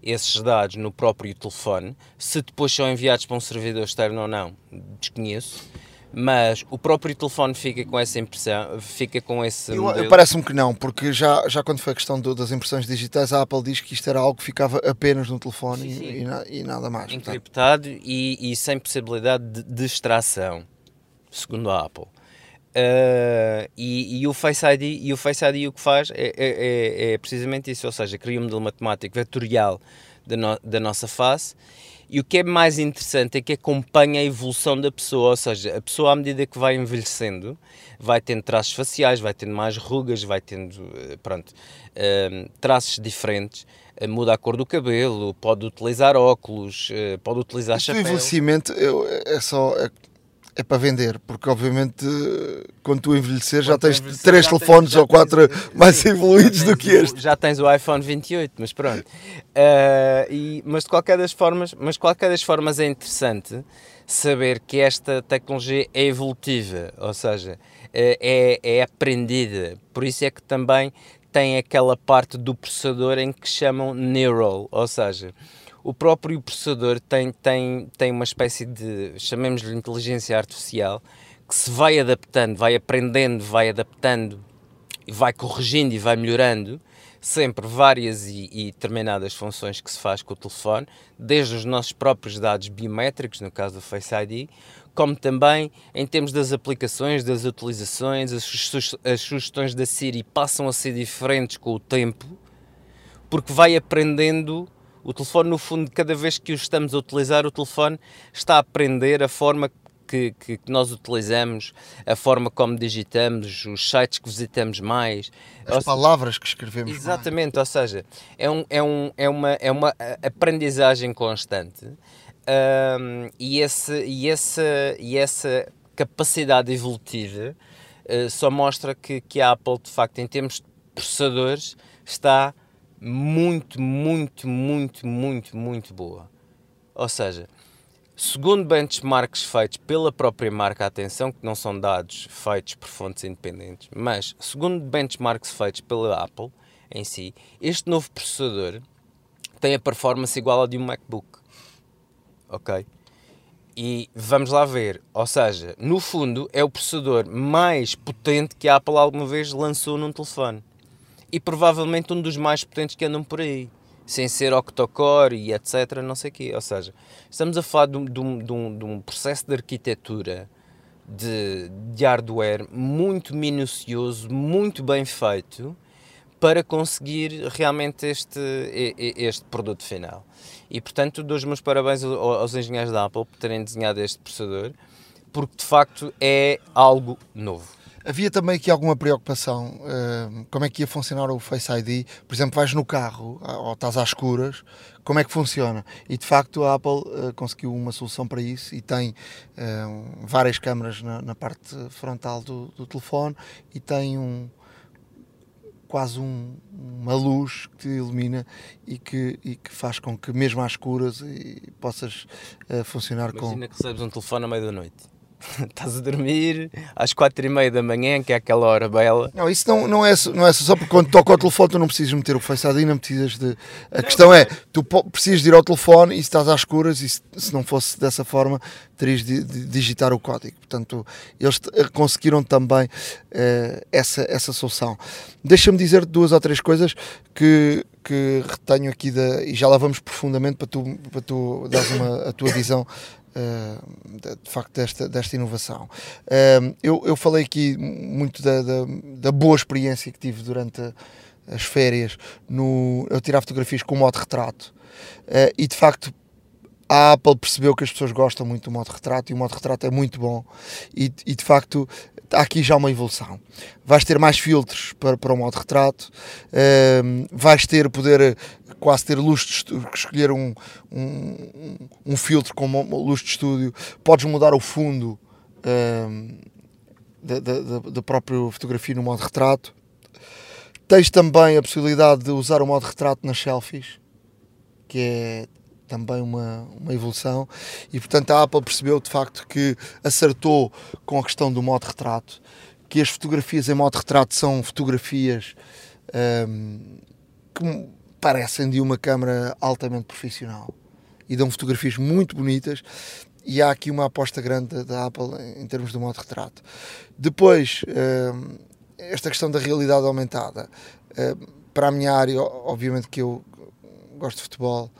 esses dados no próprio telefone. Se depois são enviados para um servidor externo ou não, desconheço mas o próprio telefone fica com essa impressão, fica com esse Parece-me que não, porque já, já quando foi a questão do, das impressões digitais, a Apple diz que isto era algo que ficava apenas no telefone sim, sim. E, e, nada mais. Encriptado e, e, sem possibilidade de, de extração, segundo a Apple. Uh, e, e, o Face ID, e o Face ID o que faz é, é, é, é precisamente isso, ou seja, cria um modelo matemático vetorial da, no, da nossa face e o que é mais interessante é que acompanha a evolução da pessoa, ou seja, a pessoa à medida que vai envelhecendo, vai tendo traços faciais, vai tendo mais rugas, vai tendo, eh, pronto, uh, traços diferentes, uh, muda a cor do cabelo, pode utilizar óculos, uh, pode utilizar chapéu. O envelhecimento é só... É é para vender, porque obviamente quando tu envelhecer já tens envelhecer, três já telefones tens, ou quatro tens, mais sim, evoluídos do que este. Já tens o iPhone 28, mas pronto. Uh, e, mas de qualquer das formas, mas de qualquer das formas é interessante saber que esta tecnologia é evolutiva, ou seja, é, é, é aprendida. Por isso é que também tem aquela parte do processador em que chamam neural, ou seja, o próprio processador tem, tem, tem uma espécie de, chamemos-lhe inteligência artificial, que se vai adaptando, vai aprendendo, vai adaptando, vai corrigindo e vai melhorando sempre várias e, e, determinadas funções que se faz com o telefone, desde os nossos próprios dados biométricos, no caso do Face ID, como também em termos das aplicações, das utilizações, as, as sugestões da Siri passam a ser diferentes com o tempo, porque vai aprendendo o telefone, no fundo, cada vez que o estamos a utilizar, o telefone está a aprender a forma que, que, que, nós utilizamos, a forma como digitamos, os sites que visitamos mais. As ou palavras que escrevemos. Exatamente, mais. ou seja, é, um, é, um, é, uma, é uma aprendizagem constante um, e, esse, e, esse, e essa capacidade evolutiva uh, só mostra que, que a Apple, de facto, em termos de processadores, está muito, muito, muito, muito, muito boa. Ou seja, segundo benchmarks feitos pela própria marca, atenção que não são dados feitos por fontes independentes, mas segundo benchmarks feitos pela Apple em si, este novo processador tem a performance igual à de um MacBook. Ok? E vamos lá ver, ou seja, no fundo é o processador mais potente que a Apple alguma vez lançou num telefone e provavelmente um dos mais potentes que andam por aí, sem ser octocore e etc, não sei o quê. Ou seja, estamos a falar de um, de um, de um processo de arquitetura de, de hardware muito minucioso, muito bem feito, para conseguir realmente este, este produto final. E portanto, dou os meus parabéns aos engenheiros da Apple por terem desenhado este processador, porque de facto é algo novo. Havia também aqui alguma preocupação, uh, como é que ia funcionar o Face ID? Por exemplo, vais no carro ou estás às escuras, como é que funciona? E de facto a Apple uh, conseguiu uma solução para isso e tem uh, várias câmaras na, na parte frontal do, do, telefone e tem um quase um, uma luz que te ilumina e que, e que faz com que mesmo às escuras e, possas funcionar Imagina com... Imagina que recebes um telefone à meia da noite estás a dormir às quatro e meia da manhã, que é aquela hora bela. Não, isso não, não, é, não é só porque quando toca o telefone tu não precisas meter o Face ID, não precisas de. A não, questão é, tu precisas de ir ao telefone e se estás às escuras e se, se não fosse dessa forma terias de, de, digitar o código. Portanto, eles eh, conseguiram também uh, essa, essa solução. Deixa-me dizer duas ou três coisas que, que retenho aqui da, e já lá vamos profundamente para tu, para tu dares uma, a tua visão de facto desta, desta inovação. Uh, eu, eu falei aqui muito da, da, da, boa experiência que tive durante as férias no eu tirar fotografias com o modo retrato uh, e de facto a Apple percebeu que as pessoas gostam muito do modo retrato e o modo retrato é muito bom e, e de facto há aqui já uma evolução. Vais ter mais filtros para, para o modo retrato, uh, vais ter poder quase ter luz de estúdio, escolher um, um, um filtro com luz de estúdio, podes mudar o fundo uh, da, da, da própria fotografia no modo retrato. Tens também a possibilidade de usar o modo retrato nas selfies, que é também uma, uma evolução e portanto a Apple percebeu de facto que acertou com a questão do modo retrato que as fotografias em modo retrato são fotografias um, que parecem de uma câmara altamente profissional. E dão fotografias muito bonitas. E há aqui uma aposta grande da Apple em termos do modo retrato. Depois um, esta questão da realidade aumentada. Um, para a minha área obviamente que eu gosto de futebol.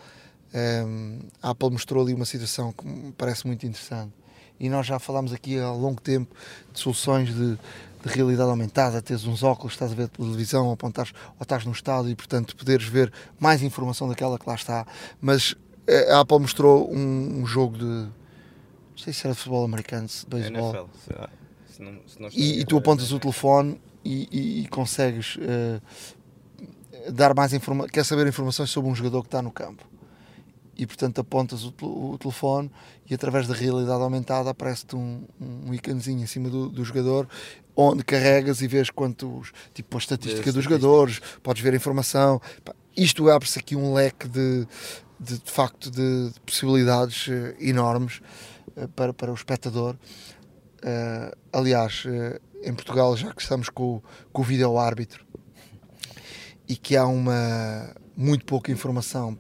Um, a Apple mostrou ali uma situação que me parece muito interessante. E nós já falámos aqui há longo tempo de soluções de, de realidade aumentada, teres uns óculos, estás a ver televisão, ou, apontares, ou estás no estádio e, portanto, poderes ver mais informação daquela que lá está. Mas eh, a Apple mostrou um, um jogo de. Não sei se era de futebol americano, de beisebol. E, e, tu apontas o telefone e, e, e consegues uh, dar mais informação. Quer saber informações sobre um jogador que está no campo e portanto apontas o, o, telefone e através da realidade aumentada aparece-te um, um íconezinho em cima do, do, jogador onde carregas e vês quantos, tipo a estatística dos jogadores, podes ver a informação. Isto abre-se aqui um leque de, de, de facto de, de possibilidades uh, enormes uh, para, para o espectador. Uh, aliás, em Portugal, já que estamos com, com o vídeo árbitro e que há uma muito pouca informação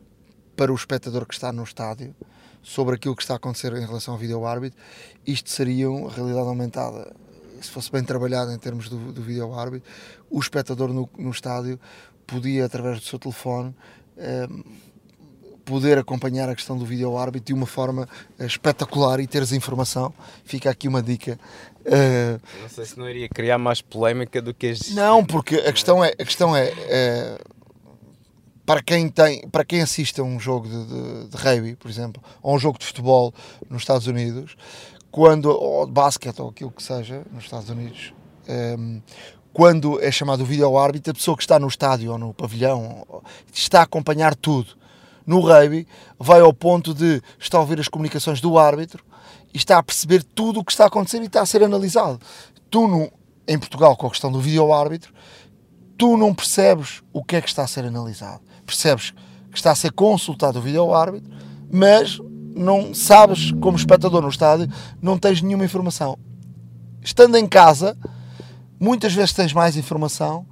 para o espectador que está no estádio sobre aquilo que está a acontecer em relação ao vídeo árbitro, isto seria uma realidade aumentada. Se fosse bem trabalhado em termos do, do vídeo árbitro, o espectador no, no estádio podia, através do seu telefone, eh, poder acompanhar a questão do vídeo árbitro de uma forma eh, espetacular e teres informação. Fica aqui uma dica. Uh, não sei se não iria criar mais polémica do que as. Não, porque a questão é, a questão é, é para quem, tem, para quem assiste a um jogo de, de, de rugby, por exemplo, ou um jogo de futebol nos Estados Unidos, quando, ou de basquete ou aquilo que seja, nos Estados Unidos, um, quando é chamado o vídeo árbitro, a pessoa que está no estádio ou no pavilhão está a acompanhar tudo. No rugby, vai ao ponto de está a ouvir as comunicações do árbitro e está a perceber tudo o que está a acontecer e está a ser analisado. Tu, no, em Portugal, com a questão do vídeo árbitro, tu não percebes o que é que está a ser analisado. Percebes que está a ser consultado o vídeo árbitro, mas não sabes, como espectador no estádio, não tens nenhuma informação. Estando em casa, muitas vezes tens mais informação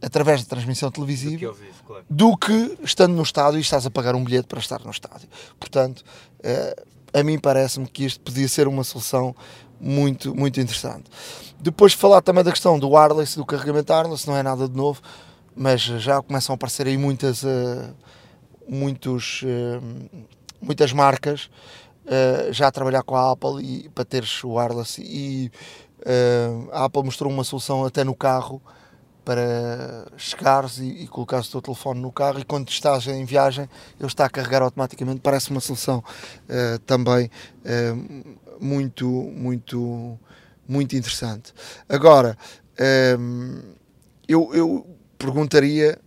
através da transmissão televisiva do que, claro. do que estando no estádio e estás a pagar um bilhete para estar no estádio. Portanto, eh, a mim parece-me que isto podia ser uma solução muito, muito interessante. Depois de falar também da questão do wireless, do carregamento wireless, não é nada de novo, mas já começam a aparecer aí muitas, uh, muitos, uh, muitas marcas uh, já a trabalhar com a Apple e, para teres o wireless e a Apple mostrou uma solução até no carro para chegares e, e colocares o teu telefone no carro e quando estás em viagem ele está a carregar automaticamente. Parece uma solução uh, também uh, muito, muito, muito interessante. Agora, uh, eu, eu, perguntaria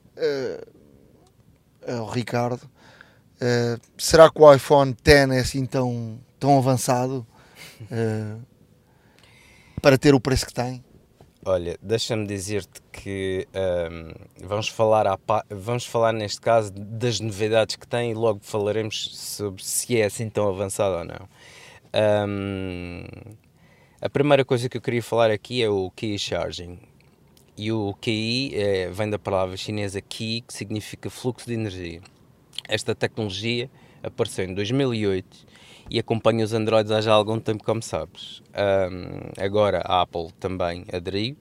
ao Ricardo: será que o iPhone X é assim tão, tão avançado para ter o preço que tem? Olha, deixa-me dizer-te que um, vamos, falar à, vamos falar neste caso das novidades que tem e logo falaremos sobre se é assim tão avançado ou não. Um, a primeira coisa que eu queria falar aqui é o Key Charging. E o QI é, vem da palavra chinesa Qi, que significa fluxo de energia. Esta tecnologia apareceu em 2008 e acompanha os Androids há já algum tempo, como sabes. Um, agora a Apple também aderiu.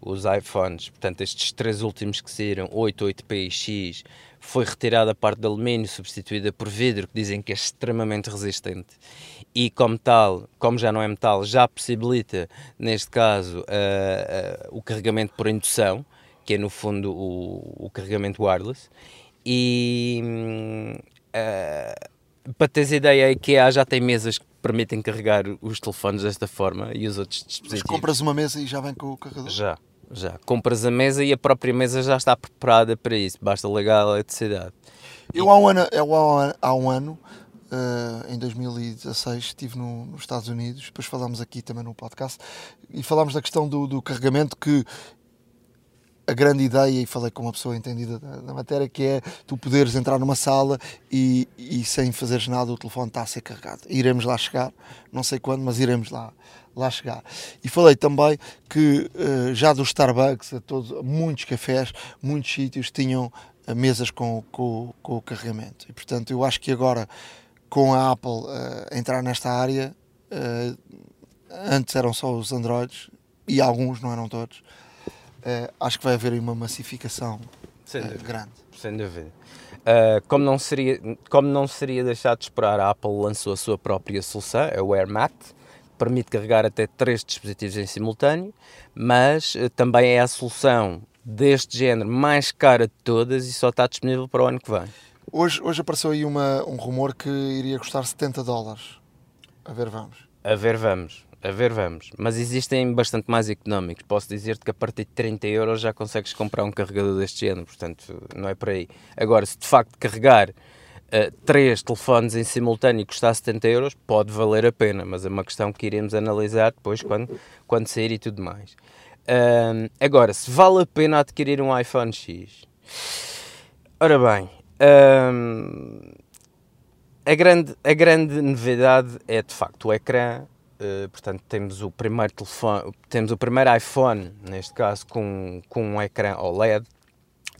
Os iPhones, portanto, estes três últimos que saíram, 8, 8P e X, foi retirada a parte de alumínio, substituída por vidro, que dizem que é extremamente resistente. E como tal, como já não é metal, já possibilita, neste caso, uh, uh, o carregamento por indução, que é no fundo o, o carregamento wireless. E uh, para teres ideia, a IKEA já tem mesas que permitem carregar os telefones desta forma e os outros dispositivos. Mas compras uma mesa e já vem com o carregador? Já, já. Compras a mesa e a própria mesa já está preparada para isso, basta ligar a eletricidade. Eu há um ano, eu há há um ano uh, em 2016, estive no, nos Estados Unidos, depois falámos aqui também no podcast, e falámos da questão do, do carregamento que a grande ideia, e falei com uma pessoa entendida da, da matéria, que é tu poderes entrar numa sala e, e, sem fazeres nada o telefone está a ser carregado. Iremos lá chegar, não sei quando, mas iremos lá, lá chegar. E falei também que uh, já dos Starbucks, a todos, muitos cafés, muitos sítios tinham uh, mesas com, com, com, o carregamento. E portanto eu acho que agora com a Apple uh, entrar nesta área, antes eram só os Androids, e alguns, não eram todos, uh, acho que vai haver uma massificação uh, grande. Sem dúvida. Uh, como, não seria, como não seria deixado de esperar, a Apple lançou a sua própria solução, a Wear Mat, permite carregar até três dispositivos em simultâneo, mas também é a solução deste género mais cara de todas e só está disponível para o ano que vem. Hoje, hoje apareceu aí uma, um rumor que iria custar 70 dólares. A ver, vamos. A ver, vamos. A ver, vamos. Mas existem bastante mais económicos. Posso dizer-te que a partir de 30 euros já consegues comprar um carregador deste género, portanto, não é por aí. Agora, se de facto carregar uh, três telefones em simultâneo custar 70 euros, pode valer a pena, mas é uma questão que iremos analisar depois quando, quando sair e tudo mais. Uh, agora, se vale a pena adquirir um iPhone X. Ora bem, uh, a, grande, a grande novidade é de facto o ecrã Uh, portanto, temos o primeiro telefone, temos o primeiro iPhone, neste caso, com, com um ecrã OLED.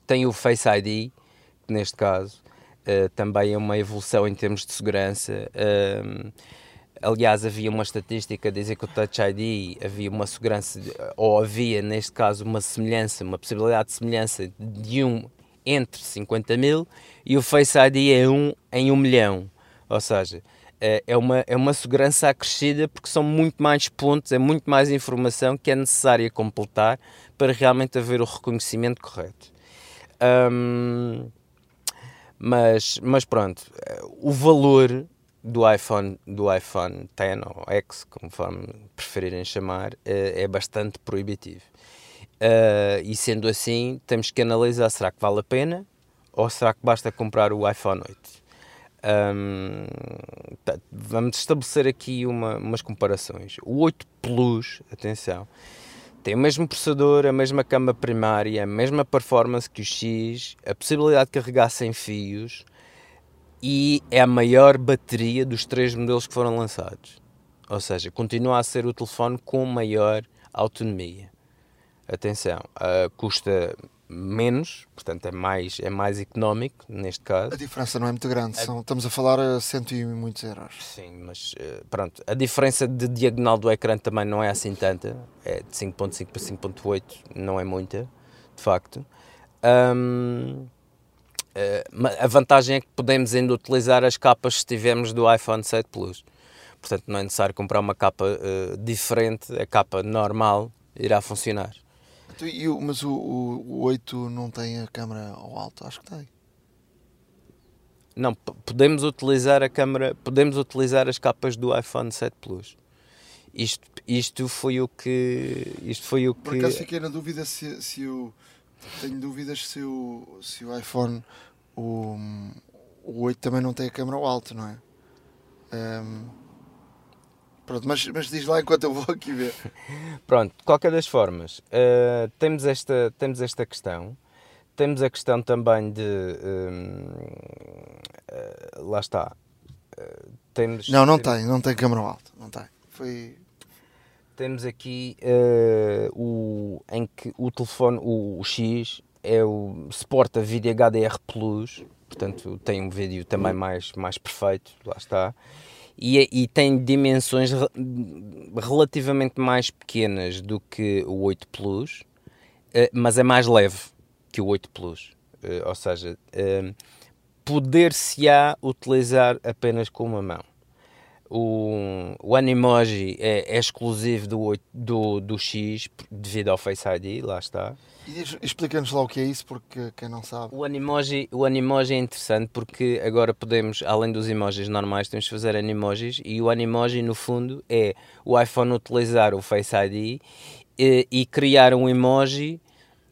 Tem o Face ID, neste caso uh, também é uma evolução em termos de segurança. Uh, aliás, havia uma estatística a dizer que o Touch ID havia uma segurança, ou havia, neste caso, uma semelhança, uma possibilidade de semelhança de um entre 50 mil e o Face ID é um em um milhão. Ou seja, é, é uma, é uma segurança acrescida porque são muito mais pontos, é muito mais informação que é necessária completar para realmente haver o reconhecimento correto. Um, mas, mas pronto, o valor do iPhone, do iPhone X ou X, conforme preferirem chamar, é bastante proibitivo. e sendo assim, temos que analisar: será que vale a pena ou será que basta comprar o iPhone 8? Um, tá, vamos estabelecer aqui uma, umas comparações. O 8 Plus, atenção, tem o mesmo processador, a mesma câmara primária, a mesma performance que o X, a possibilidade de carregar sem fios e é a maior bateria dos três modelos que foram lançados. Ou seja, continua a ser o telefone com maior autonomia. Atenção, uh, custa menos, portanto é mais, é mais económico neste caso. A diferença não é muito grande, São, estamos a falar a cento e muitos euros. Sim, mas eh, pronto, a diferença de diagonal do ecrã também não é assim tanta, é de 5.5 para 5.8, não é muita, de facto. Um, eh, a vantagem é que podemos ainda utilizar as capas se tivermos do iPhone 7 Plus. Portanto, não é necessário comprar uma capa uh, diferente, a capa normal irá funcionar. Então, mas o, o, o 8 não tem a câmera ao alto? Acho que tem. Não, podemos utilizar a câmera, podemos utilizar as capas do iPhone 7 Plus. Isto, isto foi o que. Isto foi o que. Por acaso fiquei na dúvida se, se o. Tenho dúvidas se o, se o iPhone o, o 8 também não tem a câmera ao alto, não é? Um, Pronto, mas, mas diz lá enquanto eu vou aqui ver. Pronto, de qualquer das formas, uh, temos, esta, temos esta questão. Temos a questão também de. Uh, uh, lá está. temos, não, não temos, tem, não tem câmera alto. Não tem. Foi. Temos aqui o, em que o telefone, o, o X, é o, suporta vídeo HDR Plus, portanto tem um vídeo também mais, mais perfeito, lá está e, e tem dimensões relativamente mais pequenas do que o 8 Plus, eh, mas é mais leve que o 8 Plus. Eh, ou seja, eh, poder-se-á utilizar apenas com uma mão. O, o Animoji é, é exclusivo do, do, do X devido ao Face ID, lá está. Explica-nos lá o que é isso, porque quem não sabe. O Animoji, o Animoji é interessante porque agora podemos, além dos emojis normais, temos fazer Animojis e o Animoji, no fundo, é o iPhone utilizar o Face ID e, e criar um emoji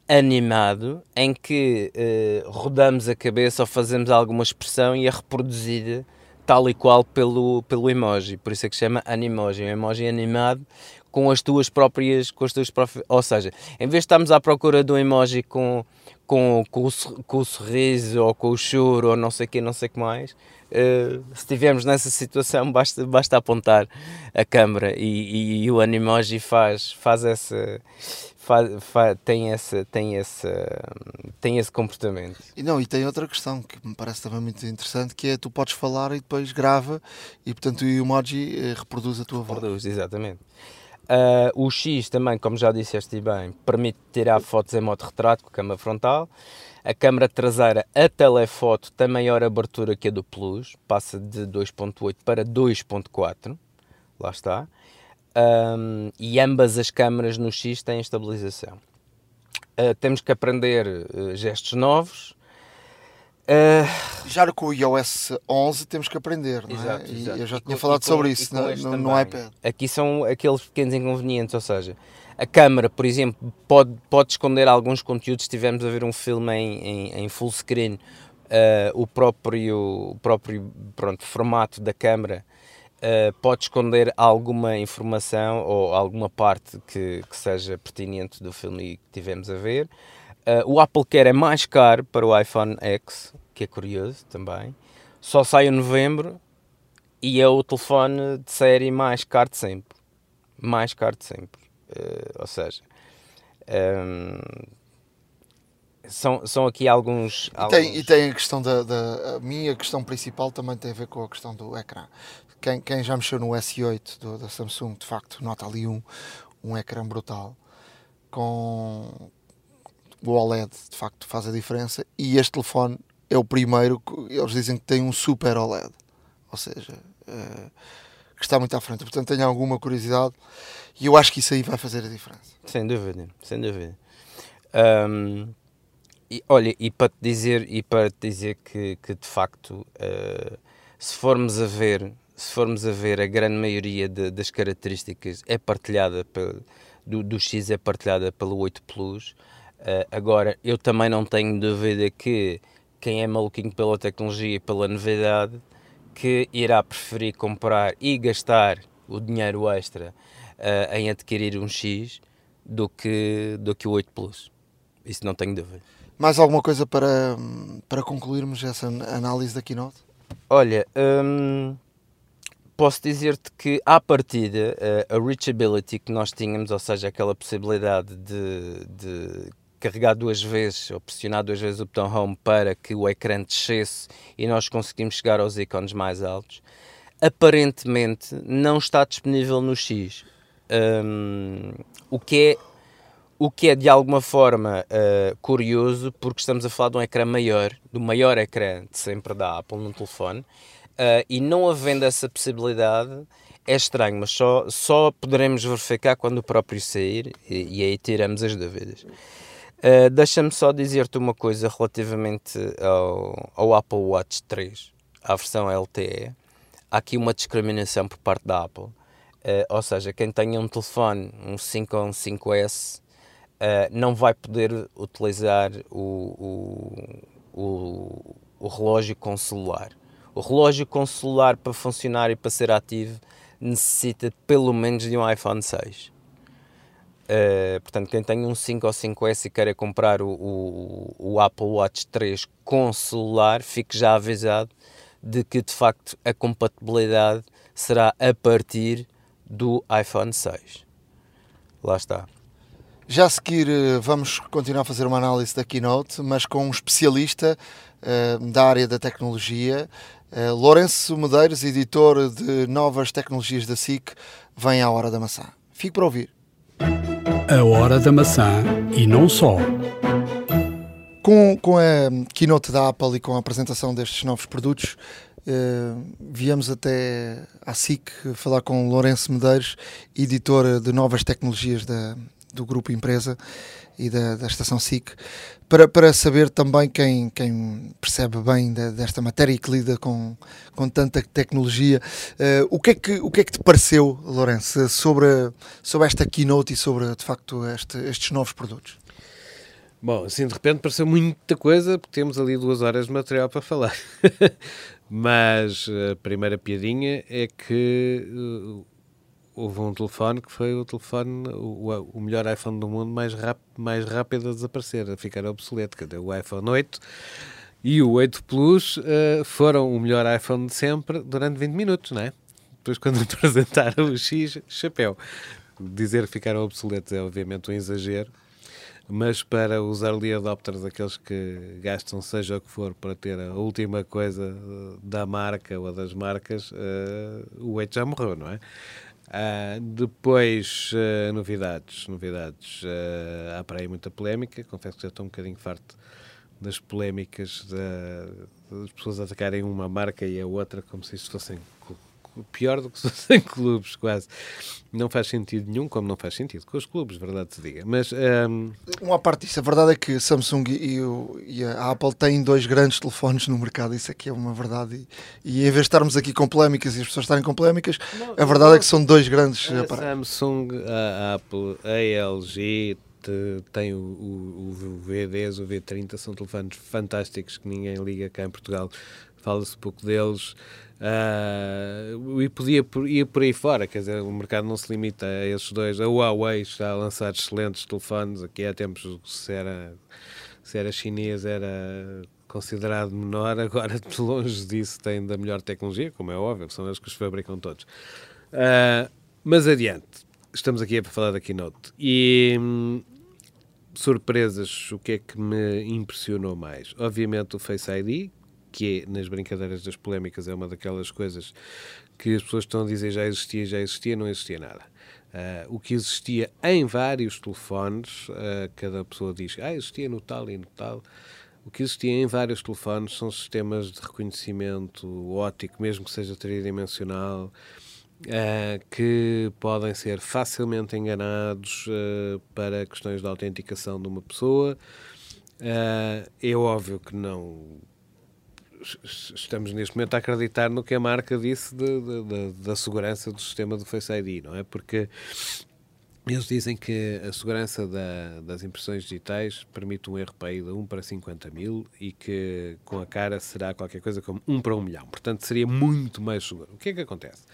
animado em que eh, rodamos a cabeça ou fazemos alguma expressão e é reproduzida tal e qual pelo, pelo emoji, por isso é que se chama Animoji, um emoji animado com as tuas próprias, com as tuas próprias, ou seja, em vez de estarmos à procura de um emoji com, com, com, o, com o sorriso ou com o choro ou não sei o que, não sei o que mais, uh, se estivermos nessa situação basta, basta apontar a câmera e, e, e o Animoji faz, faz essa, faz, faz, tem, essa, tem, essa, tem esse comportamento. E não, e tem outra questão que me parece também muito interessante, que é tu podes falar e depois grava e portanto o emoji eh, reproduz a tua voz. Reproduz, exatamente. Uh, o X também, como já disseste bem, permite tirar fotos em modo retrato com a câmera frontal. A câmera traseira, a telefoto, tem maior abertura que a do Plus, passa de 2.8 para 2.4, lá está um, e ambas as câmaras no X têm estabilização. Uh, temos que aprender uh, gestos novos. Uh, já com o iOS 11 temos que aprender, não é? Exato, exato. eu já tinha com, falado com, sobre isso no, no, no, iPad. Aqui são aqueles pequenos inconvenientes, ou seja, a câmera, por exemplo, pode, pode esconder alguns conteúdos se estivermos a ver um filme em, em, em full screen. o próprio, o próprio pronto, formato da câmera uh, pode esconder alguma informação ou alguma parte que, que seja pertinente do filme que tivemos a ver. Uh, o Apple Care é mais caro para o iPhone X, que é curioso também. Só sai em novembro e é o telefone de série mais caro de sempre. Mais caro de sempre. Uh, ou seja, um, ehm, são, são aqui alguns. E tem, e tem a questão da, da. A minha questão principal também tem a ver com a questão do ecrã quem, quem já mexeu no S8 do, da Samsung, de facto, nota ali um, um ecrã brutal. Com o OLED, de facto, faz a diferença. E este telefone é o primeiro, eles dizem que tem um super OLED. Ou seja, é, que está muito à frente. Portanto, tenho alguma curiosidade e eu acho que isso aí vai fazer a diferença. Sem dúvida, sem dúvida. Um, e, olha, e para te dizer, e para te dizer que, que de facto, uh, se formos a ver se formos a ver, a grande maioria de, das características é partilhada pelo, do, do X é partilhada pelo 8 Plus. Uh, agora, eu também não tenho dúvida que quem é maluquinho pela tecnologia e pela novidade, que irá preferir comprar e gastar o dinheiro extra uh, em adquirir um X do que, do que o 8 Plus. Isso não tenho dúvida. Mais alguma coisa para, para concluirmos essa análise da Keynote? Olha, hum, posso dizer-te que, à partida, eh, a reachability que nós tínhamos, ou seja, aquela possibilidade de, de carregar duas vezes ou pressionar duas vezes o botão Home para que o ecrã descesse e nós conseguimos chegar aos ícones mais altos, aparentemente não está disponível no X. Um, o que é o que é de alguma forma uh, curioso, porque estamos a falar de um ecrã maior, do maior ecrã de sempre da Apple no telefone, uh, e não havendo essa possibilidade, é estranho, mas só, só poderemos verificar quando o próprio sair, e, e aí tiramos as dúvidas. Uh, Deixa-me só dizer-te uma coisa relativamente ao, ao, Apple Watch 3, à versão LTE. Há aqui uma discriminação por parte da Apple. Uh, ou seja, quem tenha um telefone, um 5 ou um 5S, uh, não vai poder utilizar o, o, o, o, relógio com celular. O relógio com celular, para funcionar e para ser ativo, necessita pelo menos de um iPhone 6. Uh, portanto, quem tem um 5 ou 5S e queira comprar o, o, o, Apple Watch 3 com celular, fique já avisado de que de facto a compatibilidade será a partir do iPhone 6. Lá está. Já a seguir eh, vamos continuar a fazer uma análise da Keynote, mas com um especialista uh, da área da tecnologia. Uh, Lourenço Medeiros, editor de novas tecnologias da SIC, vem à Hora da Maçã. Fique para ouvir. A Hora da Maçã e não só. Com, com a keynote da Apple e com a apresentação destes novos produtos, eh, viemos até à SIC falar com Lourenço Medeiros, editor de novas tecnologias da, do grupo Empresa e da, da estação SIC, para, para saber também quem, quem percebe bem de, desta matéria e que lida com, com tanta tecnologia. Uh, o, que é que, o que é que te pareceu, Lourenço, sobre, sobre esta keynote e sobre, de facto, este, estes novos produtos? Bom, assim de repente pareceu muita coisa, porque temos ali duas horas de material para falar. Mas a primeira piadinha é que uh, houve um telefone que foi o telefone, o, o melhor iPhone do mundo mais, rap, mais rápido a desaparecer, a ficar obsoleto. Cadê o iPhone 8 e o 8 Plus uh, foram o melhor iPhone de sempre durante 20 minutos, não é? Depois, quando apresentaram o X, chapéu. Dizer que ficaram obsoletos é obviamente um exagero, mas para os early adopters, aqueles que gastam seja o que for para ter a última coisa da marca ou das marcas, uh, o 8 já morreu, não é? Uh, depois, uh, novidades. Novidades. Uh, há para aí muita polémica. Confesso que já estou um bocadinho farto das polémicas das pessoas atacarem uma marca e a outra como se isto fossem pior do que se fossem clubes, quase. Não faz sentido nenhum, como não faz sentido com os clubes, verdade se diga. Mas. Um... Uma parte disso, a verdade é que a Samsung e, o, e, a Apple têm dois grandes telefones no mercado, isso aqui é uma verdade. E, e em vez de estarmos aqui com polémicas e as pessoas estarem com polémicas, não, a verdade não, é que são dois grandes a aparatos. Samsung, a Apple, a LG, tem o, o, o, V10, o V30, são telefones fantásticos que ninguém liga cá em Portugal. Fala-se pouco deles. Uh, e podia ir por aí fora, quer dizer, o mercado não se limita a esses dois. A Huawei está a lançar excelentes telefones. Aqui há tempos, se era, se era chinês, era considerado menor. Agora, de longe disso, tem da melhor tecnologia, como é óbvio, são eles que os fabricam todos. Uh, mas adiante, estamos aqui para falar da Keynote. E hum, surpresas, o que é que me impressionou mais? Obviamente o Face ID, que é, nas brincadeiras das polémicas, é uma daquelas coisas que as pessoas estão a dizer já existia, já existia, não existia nada. Uh, o que existia em vários telefones, uh, cada pessoa diz, ah, existia no tal e no tal. O que existia em vários telefones são sistemas de reconhecimento óptico, mesmo que seja tridimensional, uh, que podem ser facilmente enganados para questões de autenticação de uma pessoa. é óbvio que não estamos neste momento a acreditar no que a marca disse de, de, de, da segurança do sistema do Face ID, não é? Porque eles dizem que a segurança da, das impressões digitais permite um RPI de 1 para 50 mil e que com a cara será qualquer coisa como 1 para 1 milhão. Portanto, seria muito mais seguro. O que é que acontece?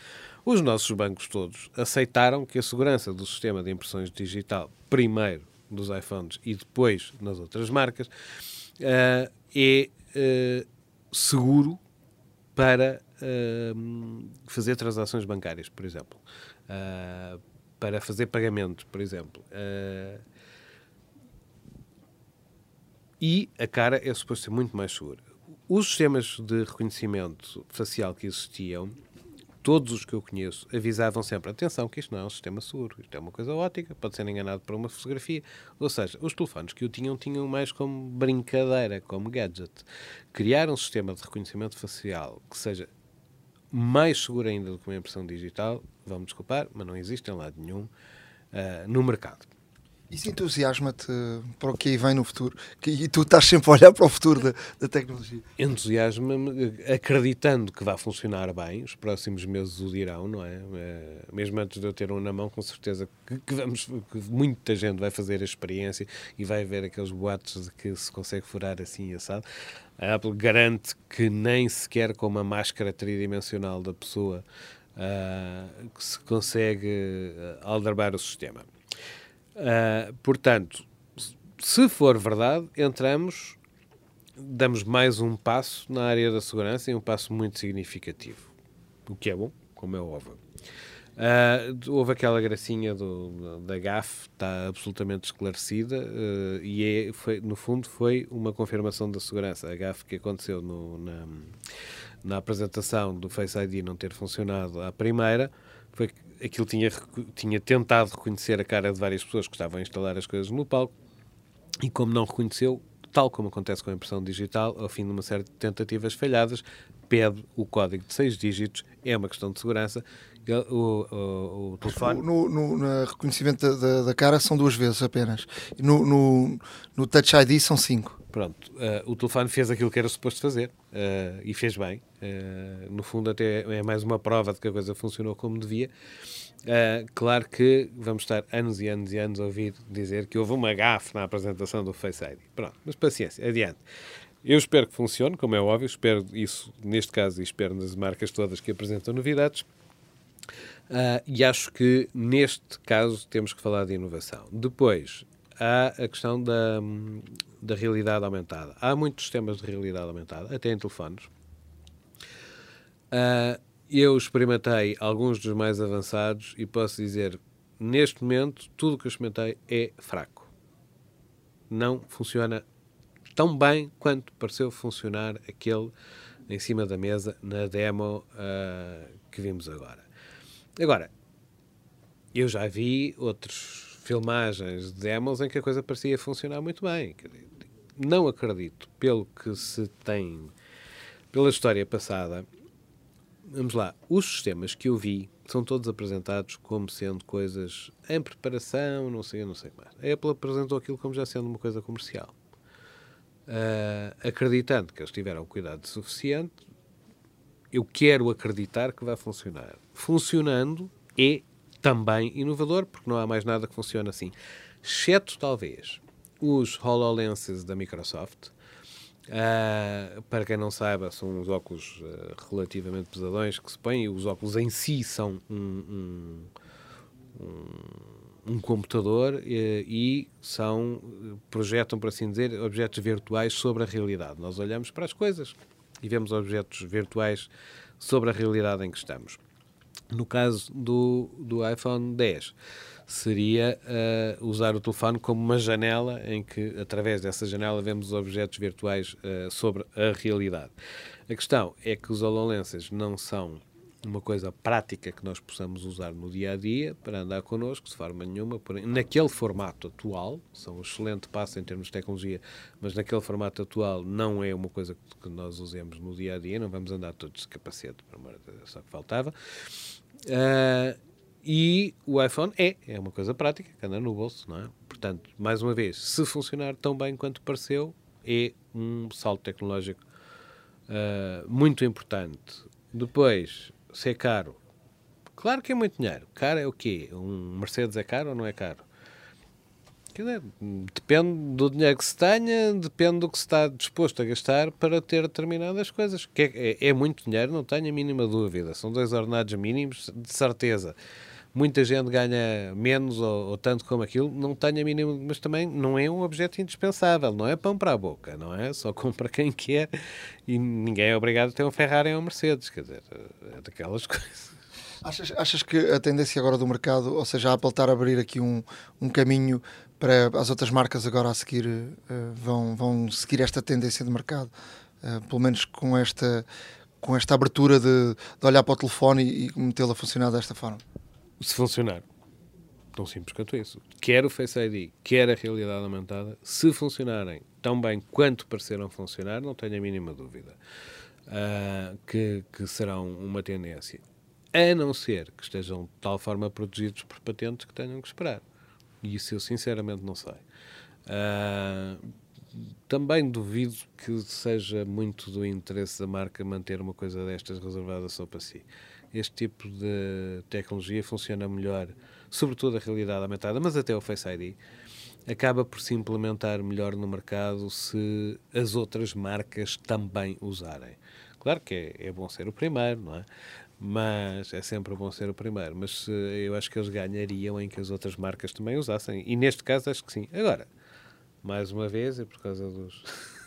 Os nossos bancos todos aceitaram que a segurança do sistema de impressões digital, primeiro dos iPhones e depois nas outras marcas, uh, é uh, seguro para uh, fazer transações bancárias, por exemplo para fazer pagamentos, por exemplo. Uh, e a cara é suposto ser muito mais segura. Os sistemas de reconhecimento facial que existiam, todos os que eu conheço, avisavam sempre: atenção, que isto não é um sistema seguro, isto é uma coisa ótica, pode ser enganado por uma fotografia. Ou seja, os telefones que o tinham, tinham mais como brincadeira, como gadget. Criar um sistema de reconhecimento facial que seja mais seguro ainda do que uma impressão digital, vamos desculpar, mas não existe em lado nenhum uh, no mercado. Isso entusiasma-te para o que aí vem no futuro? E tu estás sempre a olhar para o futuro da, da tecnologia. Entusiasma-me, acreditando que vai funcionar bem, os próximos meses o dirão, não é? é mesmo antes de eu ter um na mão, com certeza que, que, vamos, que muita gente vai fazer a experiência e vai ver aqueles boatos de que se consegue furar assim assado. A Apple garante que nem sequer com uma máscara tridimensional da pessoa uh, que se consegue uh, aldrabar o sistema. Uh, portanto, se for verdade, entramos, damos mais um passo na área da segurança e um passo muito significativo. O que é bom, como é óbvio. Uh, houve aquela gracinha do, da GAF, está absolutamente esclarecida uh, e é, foi, no fundo foi uma confirmação da segurança. A GAF que aconteceu no, na, na apresentação do Face ID não ter funcionado à primeira foi aquilo tinha, tinha tentado reconhecer a cara de várias pessoas que estavam a instalar as coisas no palco e como não reconheceu, tal como acontece com a impressão digital, ao fim de uma série de tentativas falhadas, pede o código de seis dígitos, é uma questão de segurança o, o, o telefone. No, no, no reconhecimento da, da, cara são duas vezes apenas. No, no, no Touch ID são cinco. Pronto, uh, o telefone fez aquilo que era suposto fazer uh, e fez bem. Uh, no fundo, até é mais uma prova de que a coisa funcionou como devia. claro que vamos estar anos e anos e anos a ouvir dizer que houve uma gafe na apresentação do Face ID. Pronto, mas paciência, adiante. Eu espero que funcione, como é óbvio, espero isso neste caso e espero nas marcas todas que apresentam novidades. Uh, e acho que neste caso temos que falar de inovação. Depois, há a questão da, da realidade aumentada. Há muitos sistemas de realidade aumentada, até em telefones. Uh, eu experimentei alguns dos mais avançados e posso dizer, neste momento, tudo o que eu experimentei é fraco. Não funciona tão bem quanto pareceu funcionar aquele em cima da mesa na demo uh, que vimos agora. Agora, eu já vi outras filmagens de demos em que a coisa parecia funcionar muito bem. Não acredito, pelo que se tem, pela história passada. Vamos lá, os sistemas que eu vi são todos apresentados como sendo coisas em preparação, não sei, não sei mais. A Apple apresentou aquilo como já sendo uma coisa comercial. Uh, acreditando que eles tiveram cuidado suficiente, eu quero acreditar que vai funcionar. Funcionando é também inovador, porque não há mais nada que funcione assim. Exceto, talvez, os HoloLenses da Microsoft. Uh, para quem não saiba, são uns óculos uh, relativamente pesadões que se põem. Os óculos em si são um, um, um, um computador uh, e são, projetam, por assim dizer, objetos virtuais sobre a realidade. Nós olhamos para as coisas e vemos objetos virtuais sobre a realidade em que estamos. No caso do, do iPhone 10, seria uh, usar o telefone como uma janela em que, através dessa janela, vemos os objetos virtuais uh, sobre a realidade. A questão é que os HoloLenses não são uma coisa prática que nós possamos usar no dia a dia para andar connosco, de forma nenhuma, porém, naquele formato atual, são um excelente passo em termos de tecnologia, mas naquele formato atual não é uma coisa que nós usemos no dia a dia, não vamos andar todos de capacete, só que faltava. Uh, e o iPhone é, é uma coisa prática, que anda no bolso, não é? Portanto, mais uma vez, se funcionar tão bem quanto pareceu, é um salto tecnológico Uh, muito importante. Depois, ser caro. Claro que é muito dinheiro. Caro é o quê? Um Mercedes é caro ou não é caro? Dizer, depende do dinheiro que se tenha, depende do que se está disposto a gastar para ter determinadas coisas. Que é, é, é muito dinheiro, não tenho a mínima dúvida. São dois ordenados mínimos, de certeza muita gente ganha menos ou, ou, tanto como aquilo, não tenho a mínima, mas também não é um objeto indispensável, não é pão para a boca, não é? Só compra quem quer e ninguém é obrigado a ter um Ferrari ou um Mercedes, quer dizer, é daquelas coisas. Achas, achas que a tendência agora do mercado, ou seja, a Apple estar a abrir aqui um, um caminho para as outras marcas agora a seguir, uh, vão, vão seguir esta tendência de mercado? Uh, pelo menos com esta, com esta abertura de, de olhar para o telefone e, e metê-lo a funcionar desta forma? Se funcionar. Tão simples quanto isso. Quer o Face ID, quer a realidade aumentada, se funcionarem tão bem quanto pareceram funcionar, não tenho a mínima dúvida uh, que, que serão uma tendência. A não ser que estejam de tal forma protegidos por patentes que tenham que esperar. E isso eu sinceramente não sei. Uh, também duvido que seja muito do interesse da marca manter uma coisa destas reservada só para si este tipo de tecnologia funciona melhor, sobretudo a realidade aumentada, mas até o Face ID, acaba por se implementar melhor no mercado se as outras marcas também usarem. Claro que é, é bom ser o primeiro, não é? Mas é sempre bom ser o primeiro. Mas eu acho que eles ganhariam em que as outras marcas também usassem. E neste caso acho que sim. Agora, mais uma vez, é por causa dos.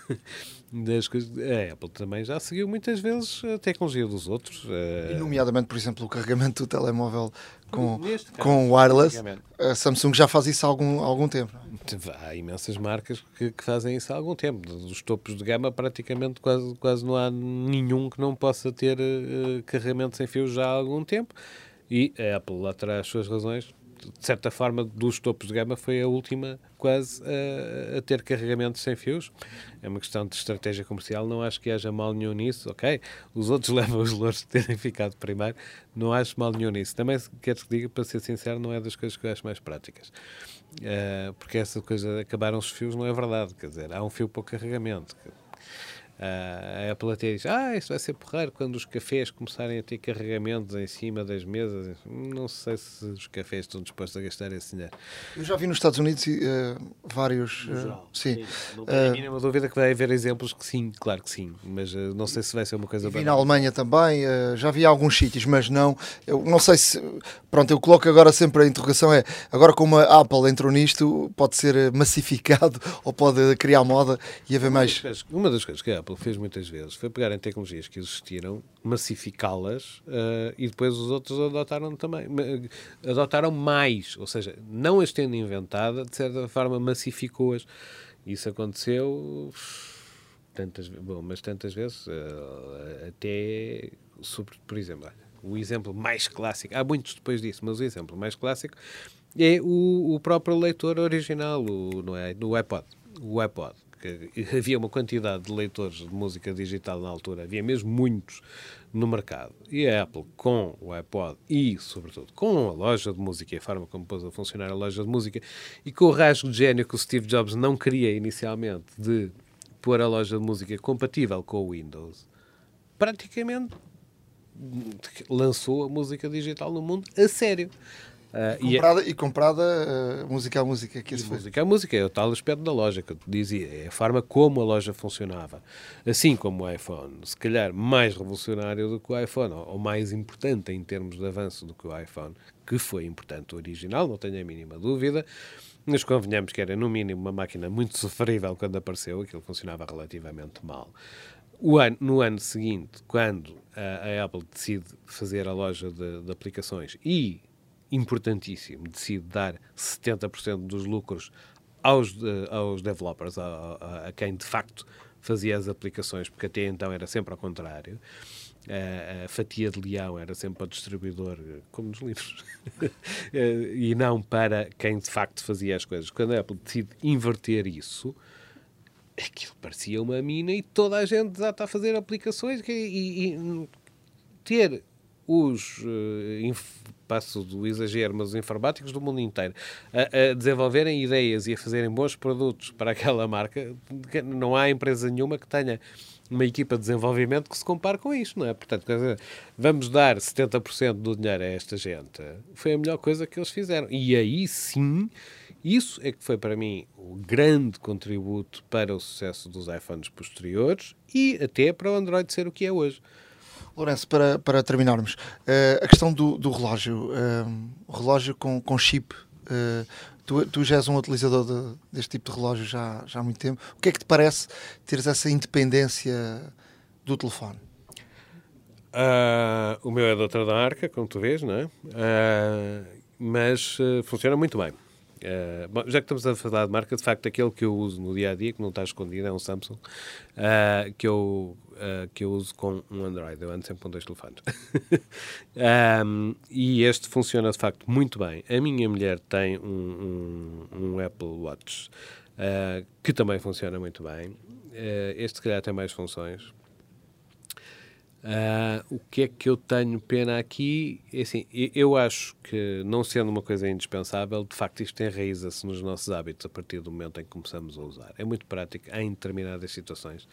das coisas. A Apple também já seguiu muitas vezes a tecnologia dos outros. Eh, e nomeadamente, por exemplo, o carregamento do telemóvel com, caso, com wireless. A Samsung já faz isso há algum, algum tempo. É? Há imensas marcas que, que, fazem isso há algum tempo. Dos topos de gama, praticamente quase, quase não há nenhum que não possa ter uh, carregamento sem fio já há algum tempo. E a Apple lá terá as suas razões de certa forma, dos topos de gama, foi a última quase a, a, ter carregamentos sem fios. É uma questão de estratégia comercial, não acho que haja mal nenhum nisso, ok? Os outros levam os louros de terem ficado primeiro, não acho mal nenhum nisso. Também, queres que diga, para ser sincero, não é das coisas que eu acho mais práticas. Uh, porque essa coisa, acabaram os fios, não é verdade, quer dizer, há um fio para o carregamento. Uh, a Apple até diz: Ah, isso vai ser porreiro quando os cafés começarem a ter carregamentos em cima das mesas. Não sei se os cafés estão dispostos a gastar esse dinheiro. Eu já vi nos Estados Unidos uh, vários. Uh, sim. sim. Não tenho a mínima dúvida que vai haver exemplos que sim, claro que sim. Mas não sei se vai ser uma coisa. Vi na Alemanha também, já vi alguns sítios, mas não. Eu não sei se. Pronto, eu coloco agora sempre a interrogação: é agora como a Apple entrou nisto, pode ser massificado ou pode criar moda e haver mais. Uma das coisas que a Apple fez muitas vezes foi pegar em tecnologias que existiram, massificá-las uh, e depois os outros adotaram também. Adotaram mais, ou seja, não as tendo inventada, de certa forma massificou-as. Isso aconteceu tantas, bom, mas tantas vezes, uh, até, sobre, por exemplo, o exemplo mais clássico, há muitos depois disso, mas o exemplo mais clássico é o, o próprio leitor original, o, no, é, no iPod. O iPod havia uma quantidade de leitores de música digital na altura, havia mesmo muitos no mercado. E a Apple, com o iPod e, sobretudo, com a loja de música e a forma como pôs a funcionar a loja de música e com o rasgo de gênio que o Steve Jobs não queria inicialmente de pôr a loja de música compatível com o Windows, praticamente lançou a música digital no mundo a sério. Uh, comprada, e, é, e comprada uh, música a música. Que isso música a música, é o tal aspecto da loja que eu te dizia, é a forma como a loja funcionava. Assim como o iPhone, se calhar mais revolucionário do que o iPhone, ou, ou mais importante em termos de avanço do que o iPhone, que foi importante o original, não tenho a mínima dúvida, mas convenhamos que era no mínimo uma máquina muito sofrível quando apareceu, aquilo funcionava relativamente mal. Ano, no ano seguinte, quando a, a, Apple decide fazer a loja de, de aplicações e importantíssimo, decide dar 70% dos lucros aos, aos developers, a, a, quem de facto fazia as aplicações, porque até então era sempre ao contrário. A, a fatia de leão era sempre para o distribuidor, como nos livros, e não para quem de facto fazia as coisas. Quando a Apple decide inverter isso, aquilo parecia uma mina e toda a gente já está a fazer aplicações e, e, e ter os uh, passo do exagero, mas os informáticos do mundo inteiro, a, a, desenvolverem ideias e a fazerem bons produtos para aquela marca, não há empresa nenhuma que tenha uma equipa de desenvolvimento que se compare com isto, não é? Portanto, dizer, vamos dar 70% do dinheiro a esta gente. Foi a melhor coisa que eles fizeram. E aí sim, isso é que foi para mim o grande contributo para o sucesso dos iPhones posteriores e até para o Android ser o que é hoje. Lourenço, para, para terminarmos, uh, a questão do, do relógio, uh, relógio com, com chip, uh, tu, tu já és um utilizador de, deste tipo de relógio já, já há muito tempo. O que é que te parece teres essa independência do telefone? o meu é de outra marca, como tu vês, não é? mas funciona muito bem. Uh, bom, já que estamos a falar de marca, de facto, aquele que eu uso no dia a dia, que não está escondido, é um Samsung, uh, que, eu, uh, que eu uso com um Android. Eu ando sempre com dois telefones. um, e este funciona de facto muito bem. A minha mulher tem um, um, um Apple Watch que também funciona muito bem. este, se calhar, tem mais funções. Uh, o que é que eu tenho pena aqui? É assim, eu acho que, não sendo uma coisa indispensável, de facto isto enraiza-se nos nossos hábitos a partir do momento em que começamos a usar. É muito prático em determinadas situações.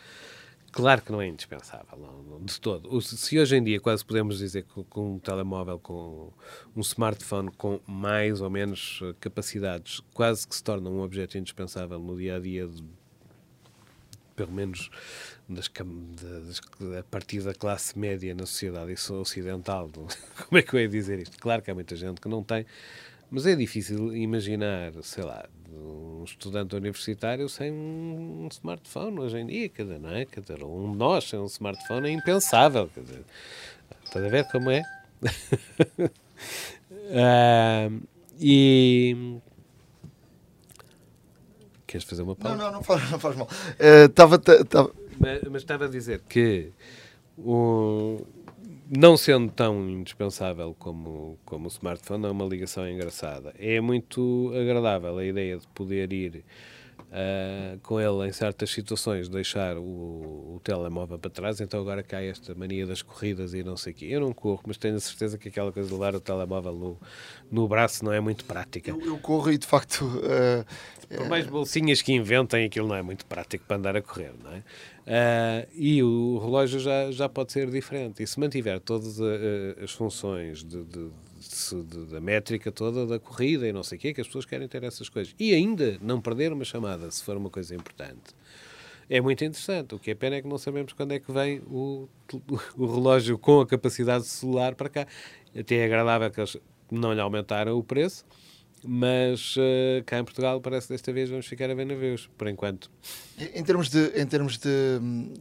Claro que não é indispensável, não, não, de todo. Se hoje em dia quase podemos dizer que com um telemóvel, com um smartphone com mais ou menos capacidades, quase que se torna um objeto indispensável no dia a dia, de, pelo menos das, das, a partir da classe média na sociedade ocidental. Como é que eu ia dizer isto? Claro que há muita gente que não tem, mas é difícil imaginar, sei lá, um estudante universitário sem um smartphone hoje em dia, dizer, não é? Dizer, um de nós sem um smartphone é impensável, quer dizer, estás a ver como é? uh, e queres fazer uma pausa? Não, não, não faz, não faz mal. Estava. Uh, mas, mas estava a dizer que o, não sendo tão indispensável como, como o smartphone, é uma ligação engraçada. É muito agradável a ideia de poder ir uh, com ele em certas situações, deixar o, o, telemóvel para trás. Então agora cai esta mania das corridas e não sei o quê. Eu não corro, mas tenho a certeza que aquela coisa de levar o telemóvel no, no braço não é muito prática. Eu, eu corro e de facto. Uh, Por mais bolsinhas que inventem, aquilo não é muito prático para andar a correr, não é? Uh, e o relógio já, já pode ser diferente. E se mantiver todas as funções de, de, de, da métrica toda da corrida e não sei o quê, que as pessoas querem ter essas coisas. E ainda não perder uma chamada, se for uma coisa importante. É muito interessante. O que é pena é que não sabemos quando é que vem o, o relógio com a capacidade celular para cá. Até é agradável que eles não lhe aumentaram o preço, mas uh, cá em Portugal parece que desta vez vamos ficar a ver navios, por enquanto. Em termos, de, em termos de,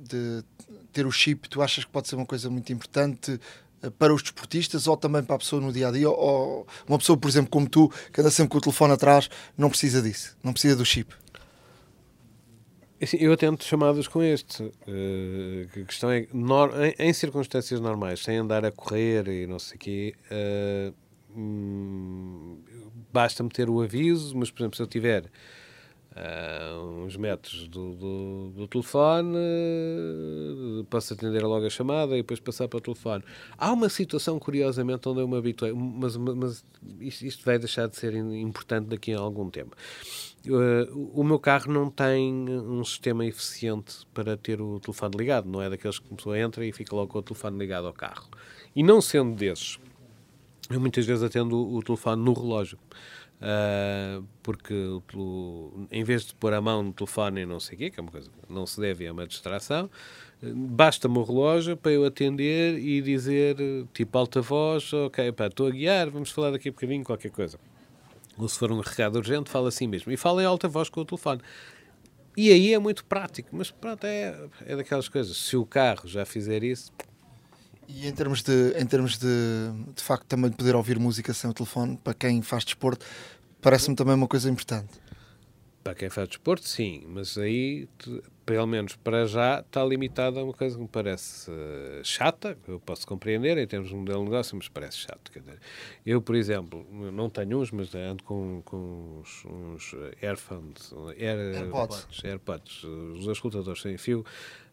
de ter o chip, tu achas que pode ser uma coisa muito importante eh, para os desportistas ou também para a pessoa no dia a dia? Ou uma pessoa, por exemplo, como tu, que anda sempre com o telefone atrás, não precisa disso, não precisa do chip? Assim, eu atento chamadas com este. Uh, a questão é, em, em, circunstâncias normais, sem andar a correr e não sei o quê, uh, hum, basta meter o aviso, mas, por exemplo, se eu tiver uh, uns metros do, do, do telefone, posso atender logo a chamada e depois passar para o telefone. Há uma situação, curiosamente, onde eu me habituei, mas, mas isto, isto vai deixar de ser importante daqui a algum tempo. Uh, o meu carro não tem um sistema eficiente para ter o telefone ligado, não é daqueles que a pessoa entra e fica logo com o telefone ligado ao carro. E não sendo desses, eu muitas vezes atendo o telefone no relógio. Uh, porque em vez de pôr a mão no telefone e não sei o quê, que é uma coisa que não se deve, é uma distração, basta-me o relógio para eu atender e dizer, tipo alta voz, ok, pá, estou a guiar, vamos falar daqui a bocadinho qualquer coisa. Ou se for um recado urgente, fala assim mesmo. E fala em alta voz com o telefone. E aí é muito prático, mas pronto, é, é daquelas coisas. Se o carro já fizer isso, e em termos de, em termos de, de facto, também de poder ouvir música sem o telefone, para quem faz desporto, parece-me também uma coisa importante. Para quem faz desporto, sim, mas aí, pelo menos para já, está limitado a uma coisa que me parece uh, chata, eu posso compreender em termos de modelo de negócio, mas parece chato. Dizer, eu, por exemplo, não tenho uns, mas ando com, com uns, uns Airphones, Air, AirPods. AirPods, os escutadores sem fio,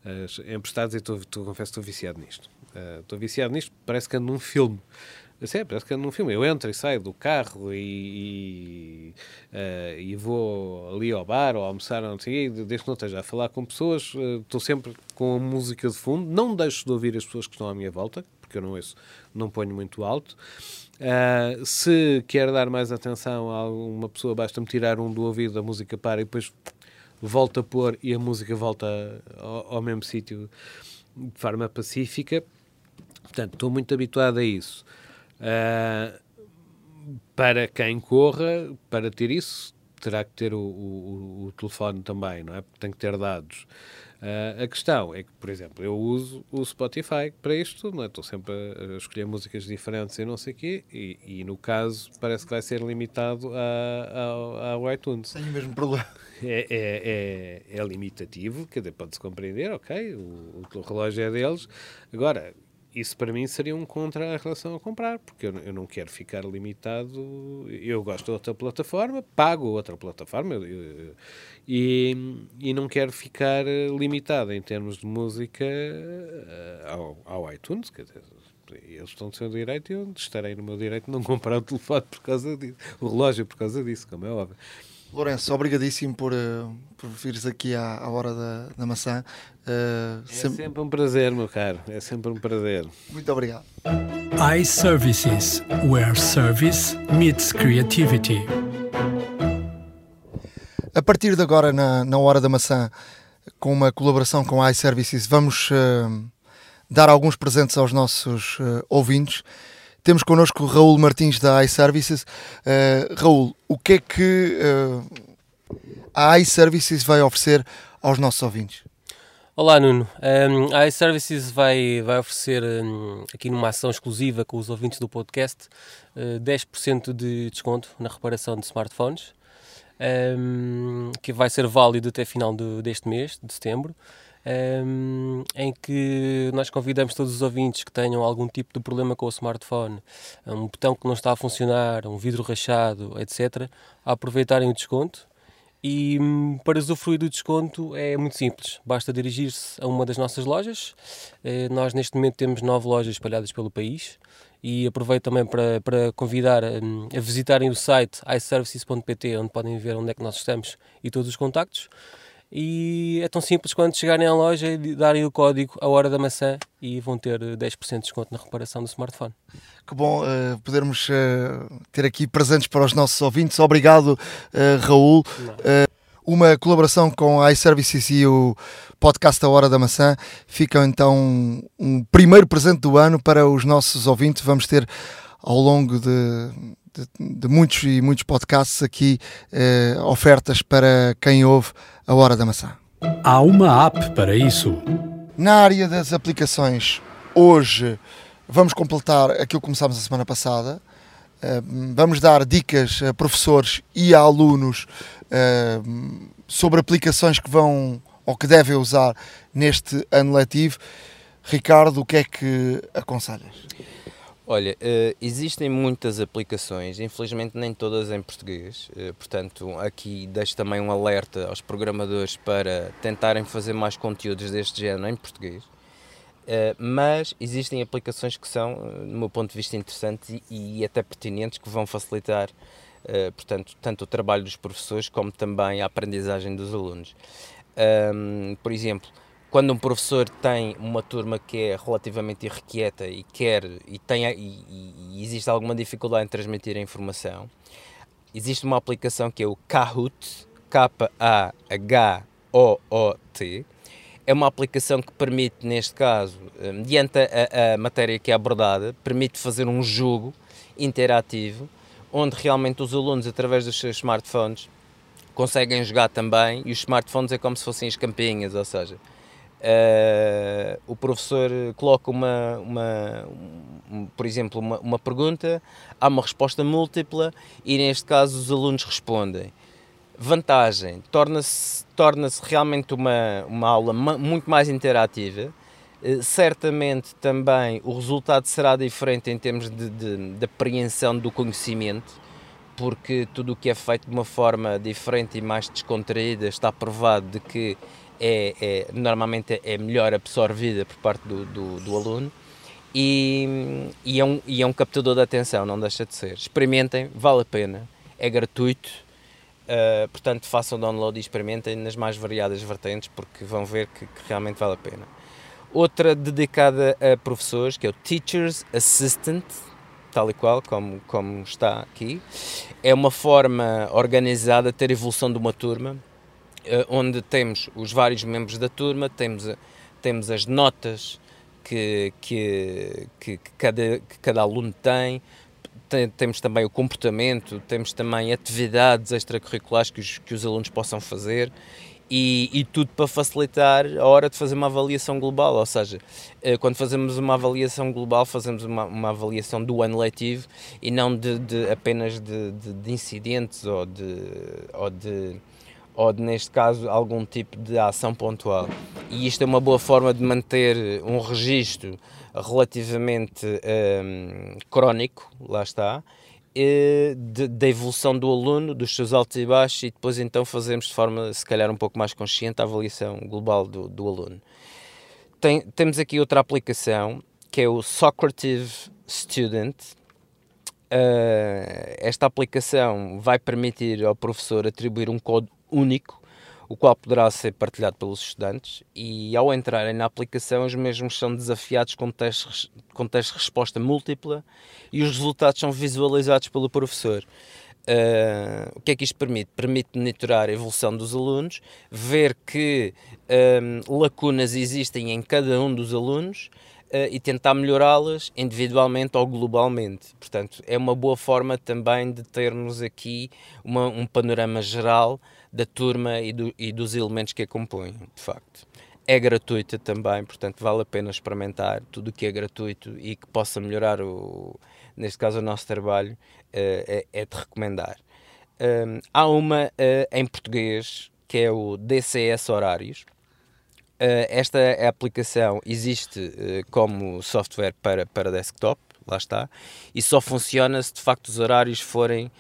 uh, emprestados, e estou, confesso que estou viciado nisto. Estou uh, viciado nisto, parece que ando num filme. Assim, parece que ando num filme. Eu entro e saio do carro e, e, uh, e vou ali ao bar ou almoçar, não sei, desde que não esteja a falar com pessoas, uh, estou sempre com a música de fundo, não deixo de ouvir as pessoas que estão à minha volta, porque eu não ouço, não ponho muito alto. Uh, se quer dar mais atenção a uma pessoa, basta-me tirar um do ouvido, a música para e depois volta a pôr e a música volta ao, ao mesmo sítio de forma pacífica. Portanto, estou muito habituado a isso. Uh, para quem corra, para ter isso, terá que ter o, o, o, telefone também, não é? Porque tem que ter dados. Uh, a questão é que, por exemplo, eu uso o Spotify para isto, não é? Estou sempre a, escolher músicas diferentes e não sei o quê, e, e, no caso parece que vai ser limitado ao iTunes. Tenho o mesmo problema. É, é, é, é limitativo, quer dizer, pode-se compreender, ok, o, o relógio é deles. Agora, isso para mim seria um contra a relação a comprar, porque eu, eu, não quero ficar limitado. Eu gosto de outra plataforma, pago outra plataforma eu, eu, e, e não quero ficar limitado em termos de música eh, ao, ao iTunes. Quer dizer, eles estão no seu direito e eu estarei no meu direito de não comprar o telefone por causa disso, o relógio por causa disso, como é óbvio. Lourenço, obrigadíssimo por, uh, por vires aqui à, à hora da, da maçã. Uh, é sempre... sempre um prazer, meu caro. É sempre um prazer. Muito obrigado. iServices, where service meets creativity. A partir de agora, na, na hora da maçã, com uma colaboração com a iServices, vamos uh, dar alguns presentes aos nossos ouvintes. Temos connosco Raul Martins da iServices. Uh, Raul, o que é que uh, a iServices vai oferecer aos nossos ouvintes? Olá Nuno, um, a iServices vai, vai oferecer um, aqui numa ação exclusiva com os ouvintes do podcast uh, 10% de desconto na reparação de smartphones, um, que vai ser válido até final de, deste mês, de setembro um, em que nós convidamos todos os ouvintes que tenham algum tipo de problema com o smartphone, um botão que não está a funcionar, um vidro rachado, etc., a aproveitarem o desconto. E hum, para usufruir do desconto é muito simples, basta dirigir-se a uma das nossas lojas. Eh, nós neste momento temos nove lojas espalhadas pelo país e aproveito também para, para convidar hum, a visitarem o site iServices.pt, onde podem ver onde é que nós estamos e todos os contactos e é tão simples quando chegarem à loja e darem o código a hora da maçã e vão ter 10% de desconto na reparação do smartphone. Que bom uh, podermos uh, ter aqui presentes para os nossos ouvintes. Obrigado, uh, Raul. uma colaboração com a iServices e o podcast A Hora da Maçã. Fica então um primeiro presente do ano para os nossos ouvintes. Vamos ter ao longo de, de, de muitos e muitos podcasts aqui ofertas para quem ouve a Hora da Maçã. Há uma app para isso. Na área das aplicações, hoje vamos completar aquilo que começámos a semana passada. Eh, vamos dar dicas a professores e a alunos eh, sobre aplicações que vão ou que devem usar neste ano letivo. Ricardo, o que é que aconselhas? Olha, uh, existem muitas aplicações, infelizmente nem todas em português, uh, portanto aqui deixo também um alerta aos programadores para tentarem fazer mais conteúdos deste género em português, uh, mas existem aplicações que são, no meu ponto de vista, interessantes e, e até pertinentes, que vão facilitar, portanto, tanto o trabalho dos professores como também a aprendizagem dos alunos. Um, por exemplo, quando um professor tem uma turma que é relativamente irrequieta e quer e, tem, e, e, existe alguma dificuldade em transmitir a informação, existe uma aplicação que é o Kahoot, K-A-H-O-O-T. É uma aplicação que permite, neste caso, eh, mediante a, a matéria que é abordada, permite fazer um jogo interativo, onde realmente os alunos, através dos seus smartphones, conseguem jogar também, e os smartphones é como se fossem as campinhas, ou seja, Uh, o professor coloca uma, uma um, por exemplo, uma, uma, pergunta, há uma resposta múltipla e neste caso os alunos respondem. Vantagem, torna-se torna realmente uma, uma aula muito mais interativa. Uh, certamente também o resultado será diferente em termos de, de, de apreensão do conhecimento, porque tudo o que é feito de uma forma diferente e mais descontraída está provado de que é, é, normalmente é melhor absorvida por parte do, do, do, aluno e, e, é um, e é um captador de atenção, não deixa de ser. Experimentem, vale a pena, é gratuito, uh, portanto façam download e experimentem nas mais variadas vertentes porque vão ver que, que realmente vale a pena. Outra dedicada a professores, que é o Teacher's Assistant, tal e qual como, como está aqui. É uma forma organizada de ter evolução de uma turma, onde temos os vários membros da turma, temos, temos as notas que, que, que, que cada, que cada aluno tem, temos também o comportamento, temos também atividades extracurriculares que os, que os alunos possam fazer e, e, tudo para facilitar a hora de fazer uma avaliação global. Ou seja, eh, quando fazemos uma avaliação global, fazemos uma, uma avaliação do ano letivo e não de, de apenas de, de, de, incidentes ou de, ou de ou neste caso, algum tipo de ação pontual. E isto é uma boa forma de manter um registro relativamente um, crónico, lá está, da evolução do aluno, dos seus altos e baixos, e depois então fazemos de forma, se calhar, um pouco mais consciente a avaliação global do, do aluno. Tem, temos aqui outra aplicação, que é o Socrative Student, Uh, esta aplicação vai permitir ao professor atribuir um único, o qual poderá ser partilhado pelos estudantes e ao entrarem na aplicação os mesmos são desafiados com testes, com testes de resposta múltipla e os resultados são visualizados pelo professor. Uh, o que é que isto permite? Permite monitorar a evolução dos alunos, ver que um, lacunas existem em cada um dos alunos uh, e tentar melhorá-las individualmente ou globalmente. Portanto, é uma boa forma também de termos aqui uma, um panorama geral da turma e, do, e dos elementos que a compõem, de facto. É gratuita também, portanto vale a pena experimentar tudo o que é gratuito e que possa melhorar, o, neste caso, o nosso trabalho, uh, é, é, de recomendar. Um, há uma uh, em português que é o DCS Horários. Uh, esta aplicação existe como software para, para desktop, lá está, e só funciona se de facto os horários forem uh,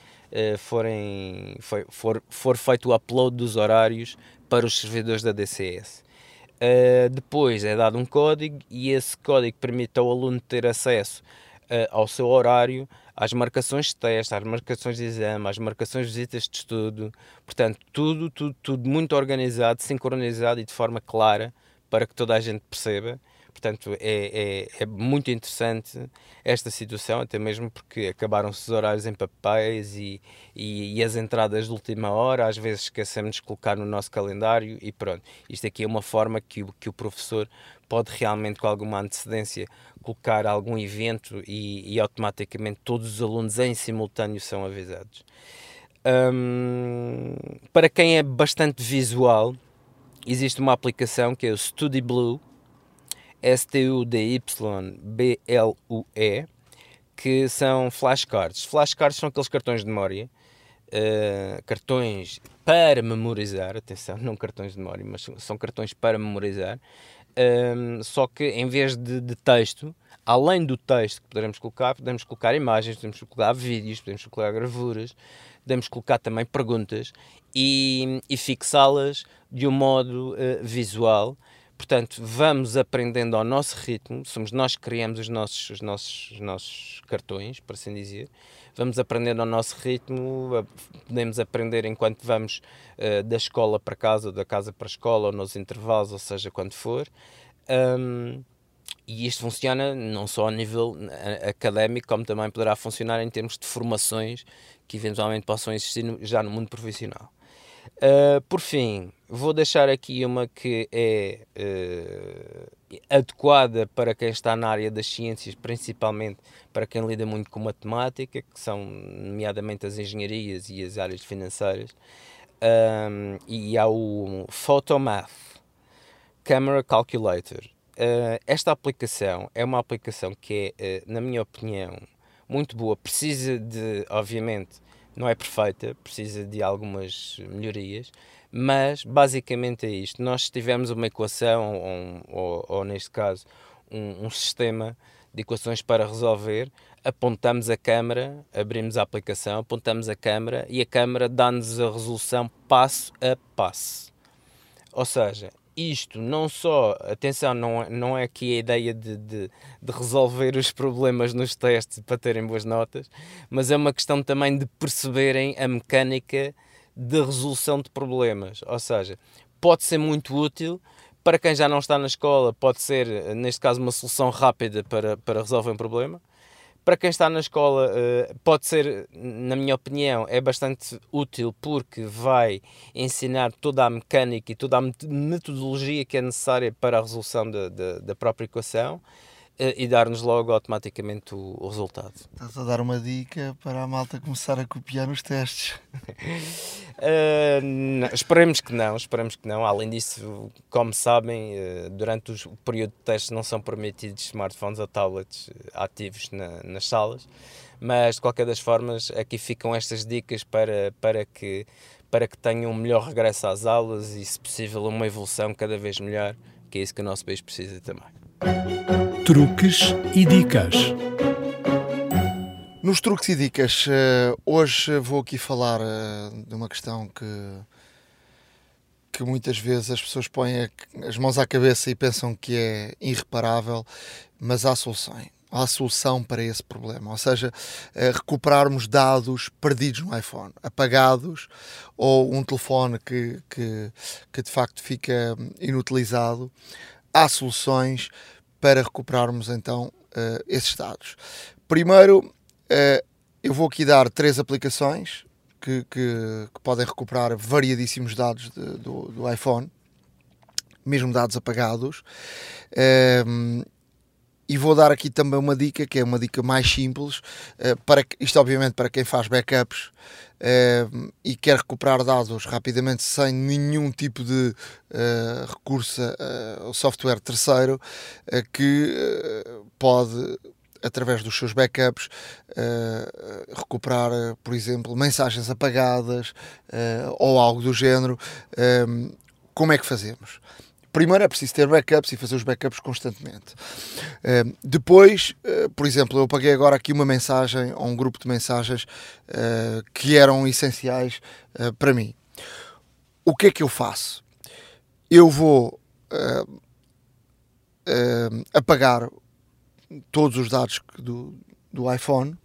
forem, for, for, for feito o upload dos horários para os servidores da DCS. Uh, depois é dado um código e esse código permite ao aluno ter acesso uh, ao seu horário, às marcações de teste, às marcações de exame, às marcações de visitas de estudo. Portanto, tudo, tudo, tudo muito organizado, sincronizado e de forma clara para que toda a gente perceba Portanto, é, é, é, muito interessante esta situação, até mesmo porque acabaram-se os horários em papéis e, e, e, as entradas de última hora, às vezes esquecemos de colocar no nosso calendário e pronto. Isto aqui é uma forma que, que o professor pode realmente, com alguma antecedência, colocar algum evento e, e automaticamente todos os alunos em simultâneo são avisados. Um, para quem é bastante visual, existe uma aplicação que é o Study Blue S-T-U-D-Y-B-L-U-E, que são flashcards. Flashcards são aqueles cartões de memória, uh, cartões para memorizar, atenção, não cartões de memória, mas são cartões para memorizar, um, só que em vez de, de, texto, além do texto que poderemos colocar, podemos colocar imagens, podemos colocar vídeos, podemos colocar gravuras, podemos colocar também perguntas e, e fixá-las de um modo uh, visual Portanto, vamos aprendendo ao nosso ritmo, somos nós que criamos os nossos, os nossos, os nossos cartões, por assim dizer. Vamos aprendendo ao nosso ritmo, podemos aprender enquanto vamos uh, da escola para casa, ou da casa para a escola, ou nos intervalos, ou seja, quando for. Um, e isto funciona não só a nível eh, académico, como também poderá funcionar em termos de formações que eventualmente possam existir já no mundo profissional. Uh, por fim, vou deixar aqui uma que é uh, adequada para quem está na área das ciências, principalmente para quem lida muito com matemática, que são nomeadamente as engenharias e as áreas financeiras. Um, e há o Photomath Camera Calculator. Uh, esta aplicação é uma aplicação que é, na minha opinião, muito boa. Precisa de, obviamente, não é perfeita, precisa de algumas melhorias, mas basicamente é isto. Nós tivemos uma equação, ou, ou, ou neste caso, um, um, sistema de equações para resolver, apontamos a câmera, abrimos a aplicação, apontamos a câmera e a câmera dá-nos a resolução passo a passo. Ou seja, isto não só, atenção, não, é, não é aqui a ideia de, de, de, resolver os problemas nos testes para terem boas notas, mas é uma questão também de perceberem a mecânica de resolução de problemas. Ou seja, pode ser muito útil para quem já não está na escola, pode ser, neste caso, uma solução rápida para, para resolver um problema para quem está na escola, eh, pode ser, na minha opinião, é bastante útil porque vai ensinar toda a mecânica e toda a metodologia que é necessária para a resolução da, da, própria equação e dar-nos logo automaticamente o, o, resultado. Estás a dar uma dica para a malta começar a copiar nos testes? uh, não, esperemos que não, esperemos que não. Além disso, como sabem, uh, durante o período de testes não são permitidos smartphones ou tablets ativos na, nas salas, mas de qualquer das formas, aqui ficam estas dicas para, para que para que tenham um melhor regresso às aulas e, se possível, uma evolução cada vez melhor, que é isso que o nosso país precisa também. Truques e dicas. Nos truques e dicas, eh, hoje vou aqui falar eh, de uma questão que, que muitas vezes as pessoas põem as mãos à cabeça e pensam que é irreparável, mas há solução. Há solução para esse problema, ou seja, eh, recuperarmos dados perdidos no iPhone, apagados, ou um telefone que, que, que de facto fica inutilizado há soluções para recuperarmos então uh, esses dados. Primeiro, uh, eu vou aqui dar três aplicações que, que, que podem recuperar variadíssimos dados de, do, do, iPhone, mesmo dados apagados. Uh, e vou dar aqui também uma dica, que é uma dica mais simples, para isto obviamente para quem faz backups uh, e quer recuperar dados rapidamente sem nenhum tipo de uh, recurso ao software terceiro, uh, que pode através dos seus backups uh, recuperar, por exemplo, mensagens apagadas uh, ou algo do género. como é que fazemos? Primeiro é preciso ter backups e fazer os backups constantemente. Uh, depois, uh, por exemplo, eu paguei agora aqui uma mensagem a um grupo de mensagens uh, que eram essenciais para mim. O que é que eu faço? Eu vou apagar todos os dados do, do iPhone.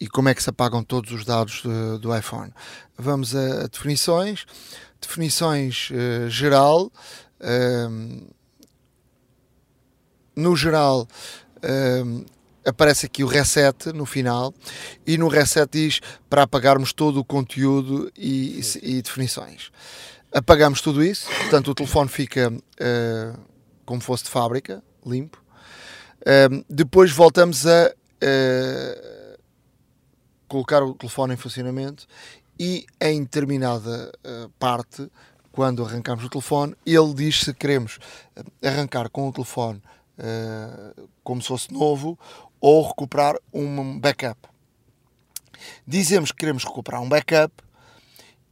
e como é que se apagam todos os dados do, do iPhone? Vamos a, a definições definições uh, geral. Uh, no geral, uh, aparece aqui o reset no final e no reset diz para apagarmos todo o conteúdo e, e definições. Apagamos tudo isso, portanto o telefone fica uh, como fosse de fábrica, limpo. Uh, depois voltamos a uh, colocar o telefone em funcionamento e em determinada uh, parte, quando arrancamos o telefone, ele diz se queremos eh, arrancar com o telefone uh, como se fosse novo ou recuperar um backup. Dizemos que queremos recuperar um backup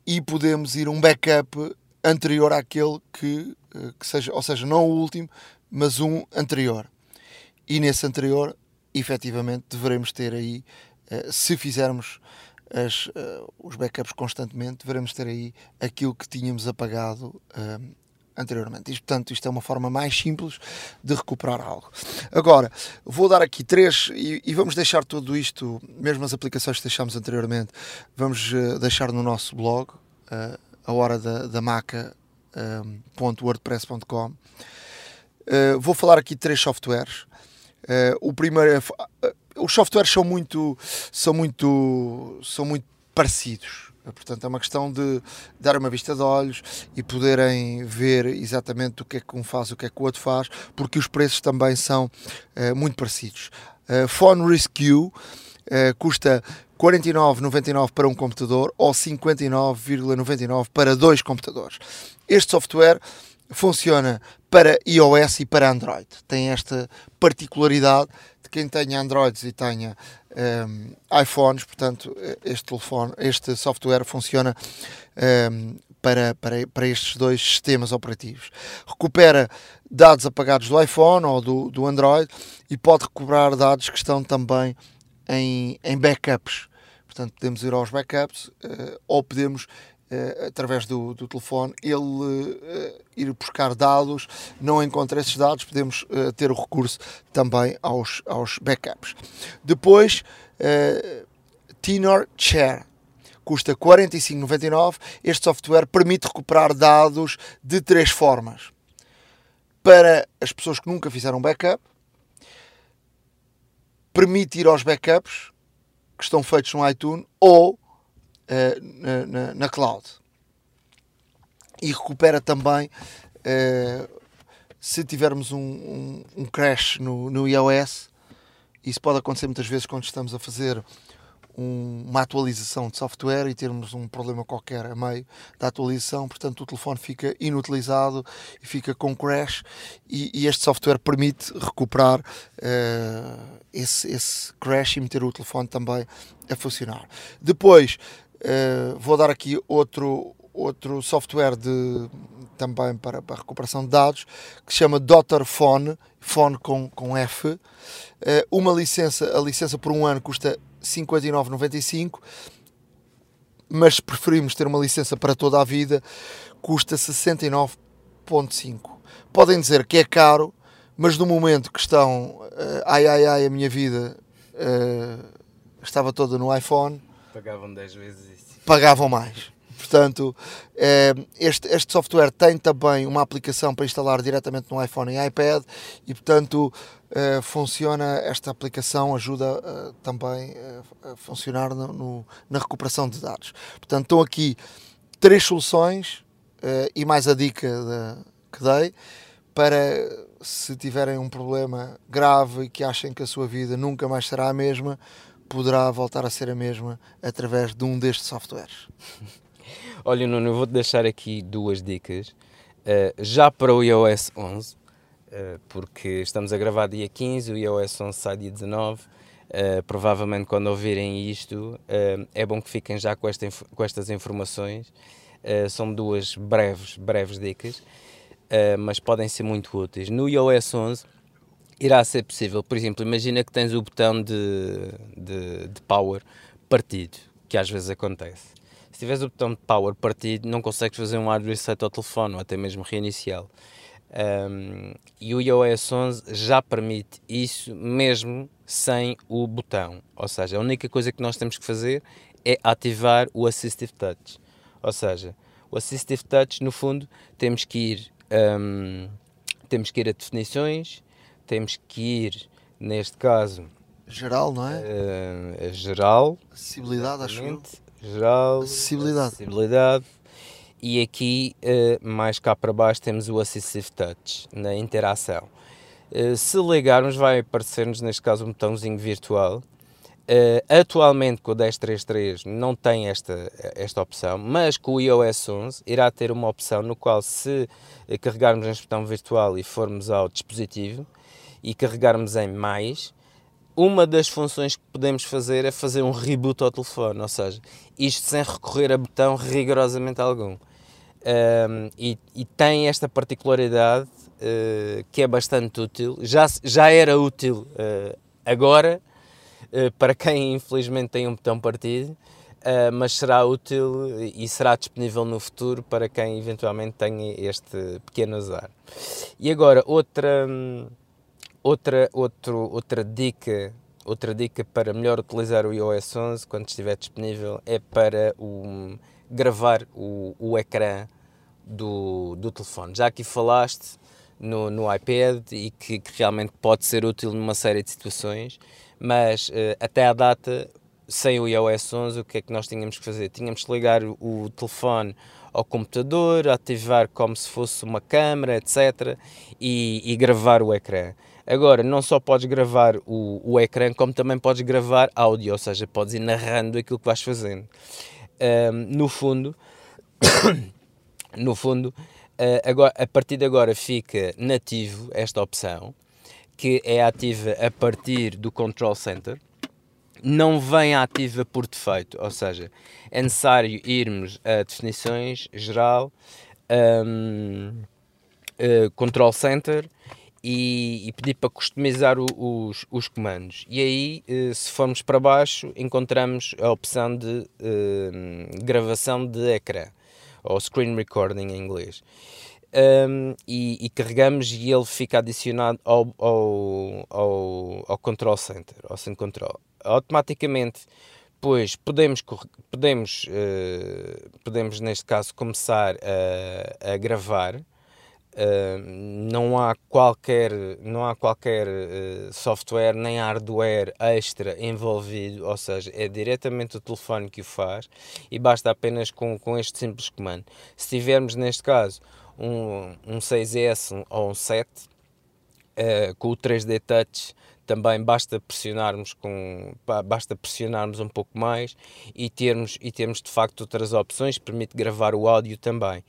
e podemos ir um backup anterior àquele que, que seja, ou seja, não o último, mas um anterior. E nesse anterior, efetivamente, deveremos ter aí, se fizermos as, uh, os backups constantemente, devemos ter aí aquilo que tínhamos apagado uh, anteriormente. Portanto, isto é uma forma mais simples de recuperar algo. Agora, vou dar aqui três e, e vamos deixar tudo isto, mesmo as aplicações que deixámos anteriormente, vamos uh, deixar no nosso blog, a hora da, da maca.wordpress.com. vou falar aqui de três softwares. o primeiro é os softwares são muito, são muito, são muito parecidos. Portanto, é uma questão de dar uma vista de olhos e poderem ver exatamente o que é que um faz o que é que o outro faz, porque os preços também são uh, muito parecidos. Uh, Phone Rescue uh, custa 49,99 para um computador ou 59,99 para dois computadores. Este software funciona para iOS e para Android. Tem esta particularidade quem tenha Androids e tenha um, iPhones, portanto, este telefone, este software funciona um, para, para, para estes dois sistemas operativos. Recupera dados apagados do iPhone ou do, do Android e pode recuperar dados que estão também em, em backups. Portanto, podemos ir aos backups uh, ou podemos uh, através do, do telefone, ele uh, ir buscar dados, não encontra esses dados, podemos uh, ter o recurso também aos, aos backups. Depois, Tenor Share. Custa 45,99. Este software permite recuperar dados de três formas. Para as pessoas que nunca fizeram backup, permite ir aos backups que estão feitos no iTunes ou uh, na, na, cloud. E recupera também uh, se tivermos um, um, um crash no, no, iOS. Isso pode acontecer muitas vezes quando estamos a fazer um, uma atualização de software e termos um problema qualquer a meio da atualização, portanto o telefone fica inutilizado e fica com crash e, e este software permite recuperar uh, esse, esse crash e meter o telefone também a funcionar. Depois uh, vou dar aqui outro, outro software de, também para, para recuperação de dados que se chama Dotter Phone, phone com, com F. Uh, uma licença, a licença por um ano custa 59,95, mas preferimos ter uma licença para toda a vida, custa 69,5. Podem dizer que é caro, mas no momento que estão, uh, ai ai ai, a minha vida estava toda no iPhone, pagavam 10 vezes isso. Pagavam mais. Portanto, eh, este, este software tem também uma aplicação para instalar diretamente no iPhone e iPad e, portanto, eh, funciona, esta aplicação ajuda eh, também a funcionar no, no, na recuperação de dados. Portanto, estão aqui três soluções e mais a dica de, que dei para se tiverem um problema grave e que achem que a sua vida nunca mais será a mesma, poderá voltar a ser a mesma através de um destes softwares. Olha, Nuno, eu vou-te deixar aqui duas dicas. Uh, já para o iOS 11, uh, eh, porque estamos a gravar dia 15, o iOS 11 sai dia 19. Uh, eh, provavelmente quando ouvirem isto, é bom que fiquem já com, esta, com estas informações. são duas breves, breves dicas, mas podem ser muito úteis. No iOS 11 irá ser possível, por exemplo, imagina que tens o botão de, de, de power partido, que às vezes acontece se tiveres o botão de power partido, não consegues fazer um hard reset ao telefone ou até mesmo reiniciá-lo. Um, e o iOS 11 já permite isso mesmo sem o botão. Ou seja, a única coisa que nós temos que fazer é ativar o Assistive Touch. Ou seja, o Assistive Touch, no fundo, temos que ir, um, temos que ir a definições, temos que ir, neste caso, geral, não é? Uh, geral. Acessibilidade, acho eu geral, acessibilidade. acessibilidade. E aqui, uh, mais cá para baixo, temos o Assistive Touch, na interação. Uh, se ligarmos, vai aparecer-nos, neste caso, um botãozinho virtual. Uh, atualmente, com o 10.3.3 não tem esta, esta opção, mas com o iOS 11 irá ter uma opção no qual, se carregarmos este botão virtual e formos ao dispositivo e carregarmos em mais, uma das funções que podemos fazer é fazer um reboot ao telefone, ou seja, isto sem recorrer a botão rigorosamente algum. Um, e, e, tem esta particularidade uh, que é bastante útil, já, já era útil uh, agora, para quem infelizmente tem um botão partido, mas será útil e será disponível no futuro para quem eventualmente tenha este pequeno azar. E agora, outra. Outra, outro, outra dica Outra dica para melhor utilizar o iOS 11 quando estiver disponível é para o, gravar o, o ecrã do, do telefone. Já aqui falaste no, no iPad e que, que, realmente pode ser útil numa série de situações, mas uh, até à data, sem o iOS 11, o que é que nós tínhamos que fazer? Tínhamos que ligar o, o telefone ao computador, ativar como se fosse uma câmera, etc. e, e gravar o ecrã. Agora, não só podes gravar o, o ecrã, como também podes gravar áudio, ou seja, podes ir narrando aquilo que vais fazendo. Um, no fundo, no fundo, uh, agora, a partir de agora fica nativo esta opção, que é ativa a partir do Control Center. Não vem ativa por defeito, ou seja, é necessário irmos a definições, geral, um, uh, eh, Control Center e, e pedir para customizar o, os, os comandos. E aí, eh, se formos para baixo, encontramos a opção de eh, gravação de ecrã. ou screen recording em inglês. Um, e, e, carregamos e ele fica adicionado ao, ao, ao, ao control center, ao centro control. Automaticamente, pois podemos, podemos, uh, podemos neste caso começar a, a gravar Uh, não há qualquer, não há qualquer uh, software nem hardware extra envolvido, ou seja, é diretamente o telefone que o faz e basta apenas com, com este simples comando. Se tivermos neste caso um, um 6S ou um 7 uh, eh, com o 3D Touch, também basta pressionarmos com basta pressionarmos um pouco mais e termos e termos de facto outras opções permite gravar o áudio também.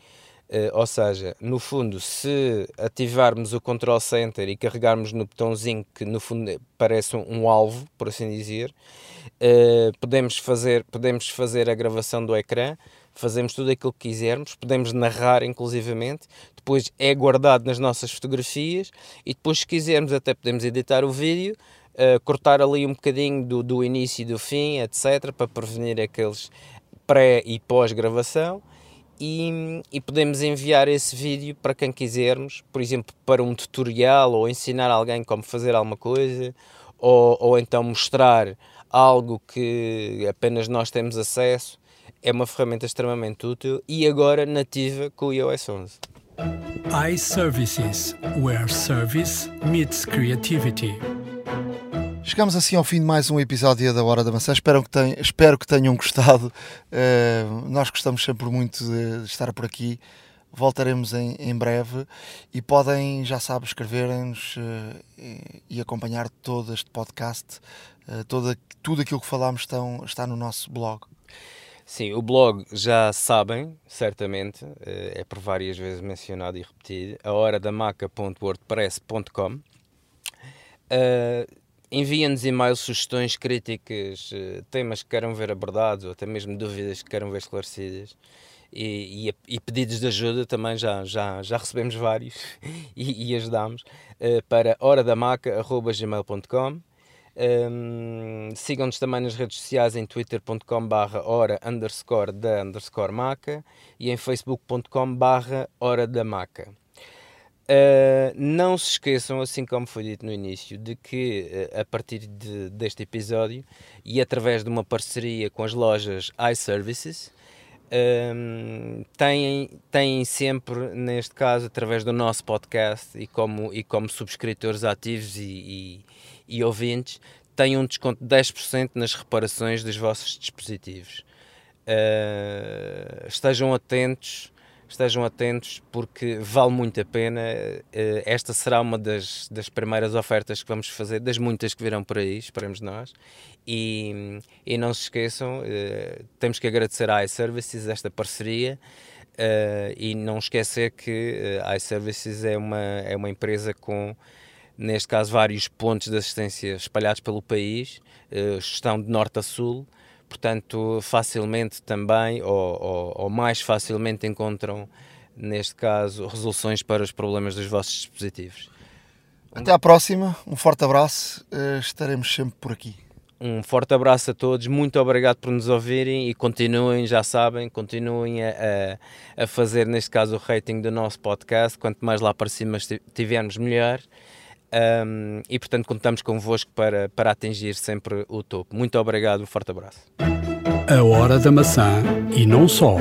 Uh, ou seja, no fundo, se ativarmos o Control Center e carregarmos no botãozinho que no fundo parece um, um alvo, por assim dizer, uh, podemos, fazer, podemos fazer a gravação do ecrã, fazemos tudo aquilo que quisermos, podemos narrar inclusivamente, depois é guardado nas nossas fotografias e depois se quisermos até podemos editar o vídeo, uh, cortar ali um bocadinho do, do início e do fim, etc, para prevenir aqueles pré e pós-gravação e, e, podemos enviar esse vídeo para quem quisermos, por exemplo, para um tutorial ou ensinar alguém como fazer alguma coisa, ou, ou então mostrar algo que apenas nós temos acesso. É uma ferramenta extremamente útil e agora nativa com o iOS 11. iServices, where service meets creativity. Chegamos assim ao fim de mais um episódio da Hora da Maçã. Espero que, tenham, espero que tenham gostado. Uh, nós gostamos sempre muito de, estar por aqui. Voltaremos em, em breve e podem, já sabem, escreverem-nos uh, e, e, acompanhar todo este podcast. Uh, toda, tudo aquilo que falámos estão, está no nosso blog. Sim, o blog já sabem, certamente, é por várias vezes mencionado e repetido, a hora da maca.wordpress.com. Uh, Enviem-nos e-mails, sugestões, críticas, eh, temas que queiram ver abordados ou até mesmo dúvidas que queiram ver esclarecidas. E, e, e, pedidos de ajuda também já, já, já recebemos vários e, e ajudamos uh, para horadamaca.gmail.com um, Sigam-nos também nas redes sociais em twitter.com barra hora underscore da underscore maca e em facebook.com barra hora da maca. Uh, não se esqueçam, assim como foi dito no início, de que uh, a partir de, deste episódio e através de uma parceria com as lojas iServices, uh, têm, têm sempre, neste caso, através do nosso podcast e como, e como subscritores ativos e, e, e ouvintes, têm um desconto de 10% nas reparações dos vossos dispositivos. estejam atentos estejam atentos porque vale muito a pena. Eh, esta será uma das, das primeiras ofertas que vamos fazer, das muitas que virão por aí, esperemos nós. E, e não se esqueçam, eh, temos que agradecer à iServices esta parceria. Uh, e não esquecer que a iServices é uma, é uma empresa com, neste caso, vários pontos de assistência espalhados pelo país, uh, estão de norte a sul, portanto, facilmente também, ou, ou, ou, mais facilmente, encontram, neste caso, resoluções para os problemas dos vossos dispositivos. Até à próxima, um forte abraço, eh, estaremos sempre por aqui. Um forte abraço a todos, muito obrigado por nos ouvirem e continuem, já sabem, continuem a, a, a fazer, neste caso, o rating do nosso podcast. Quanto mais lá para cima tivermos, melhor. Um, e portanto contamos convosco para, para atingir sempre o topo. Muito obrigado, um forte abraço. A Hora da Maçã e não só.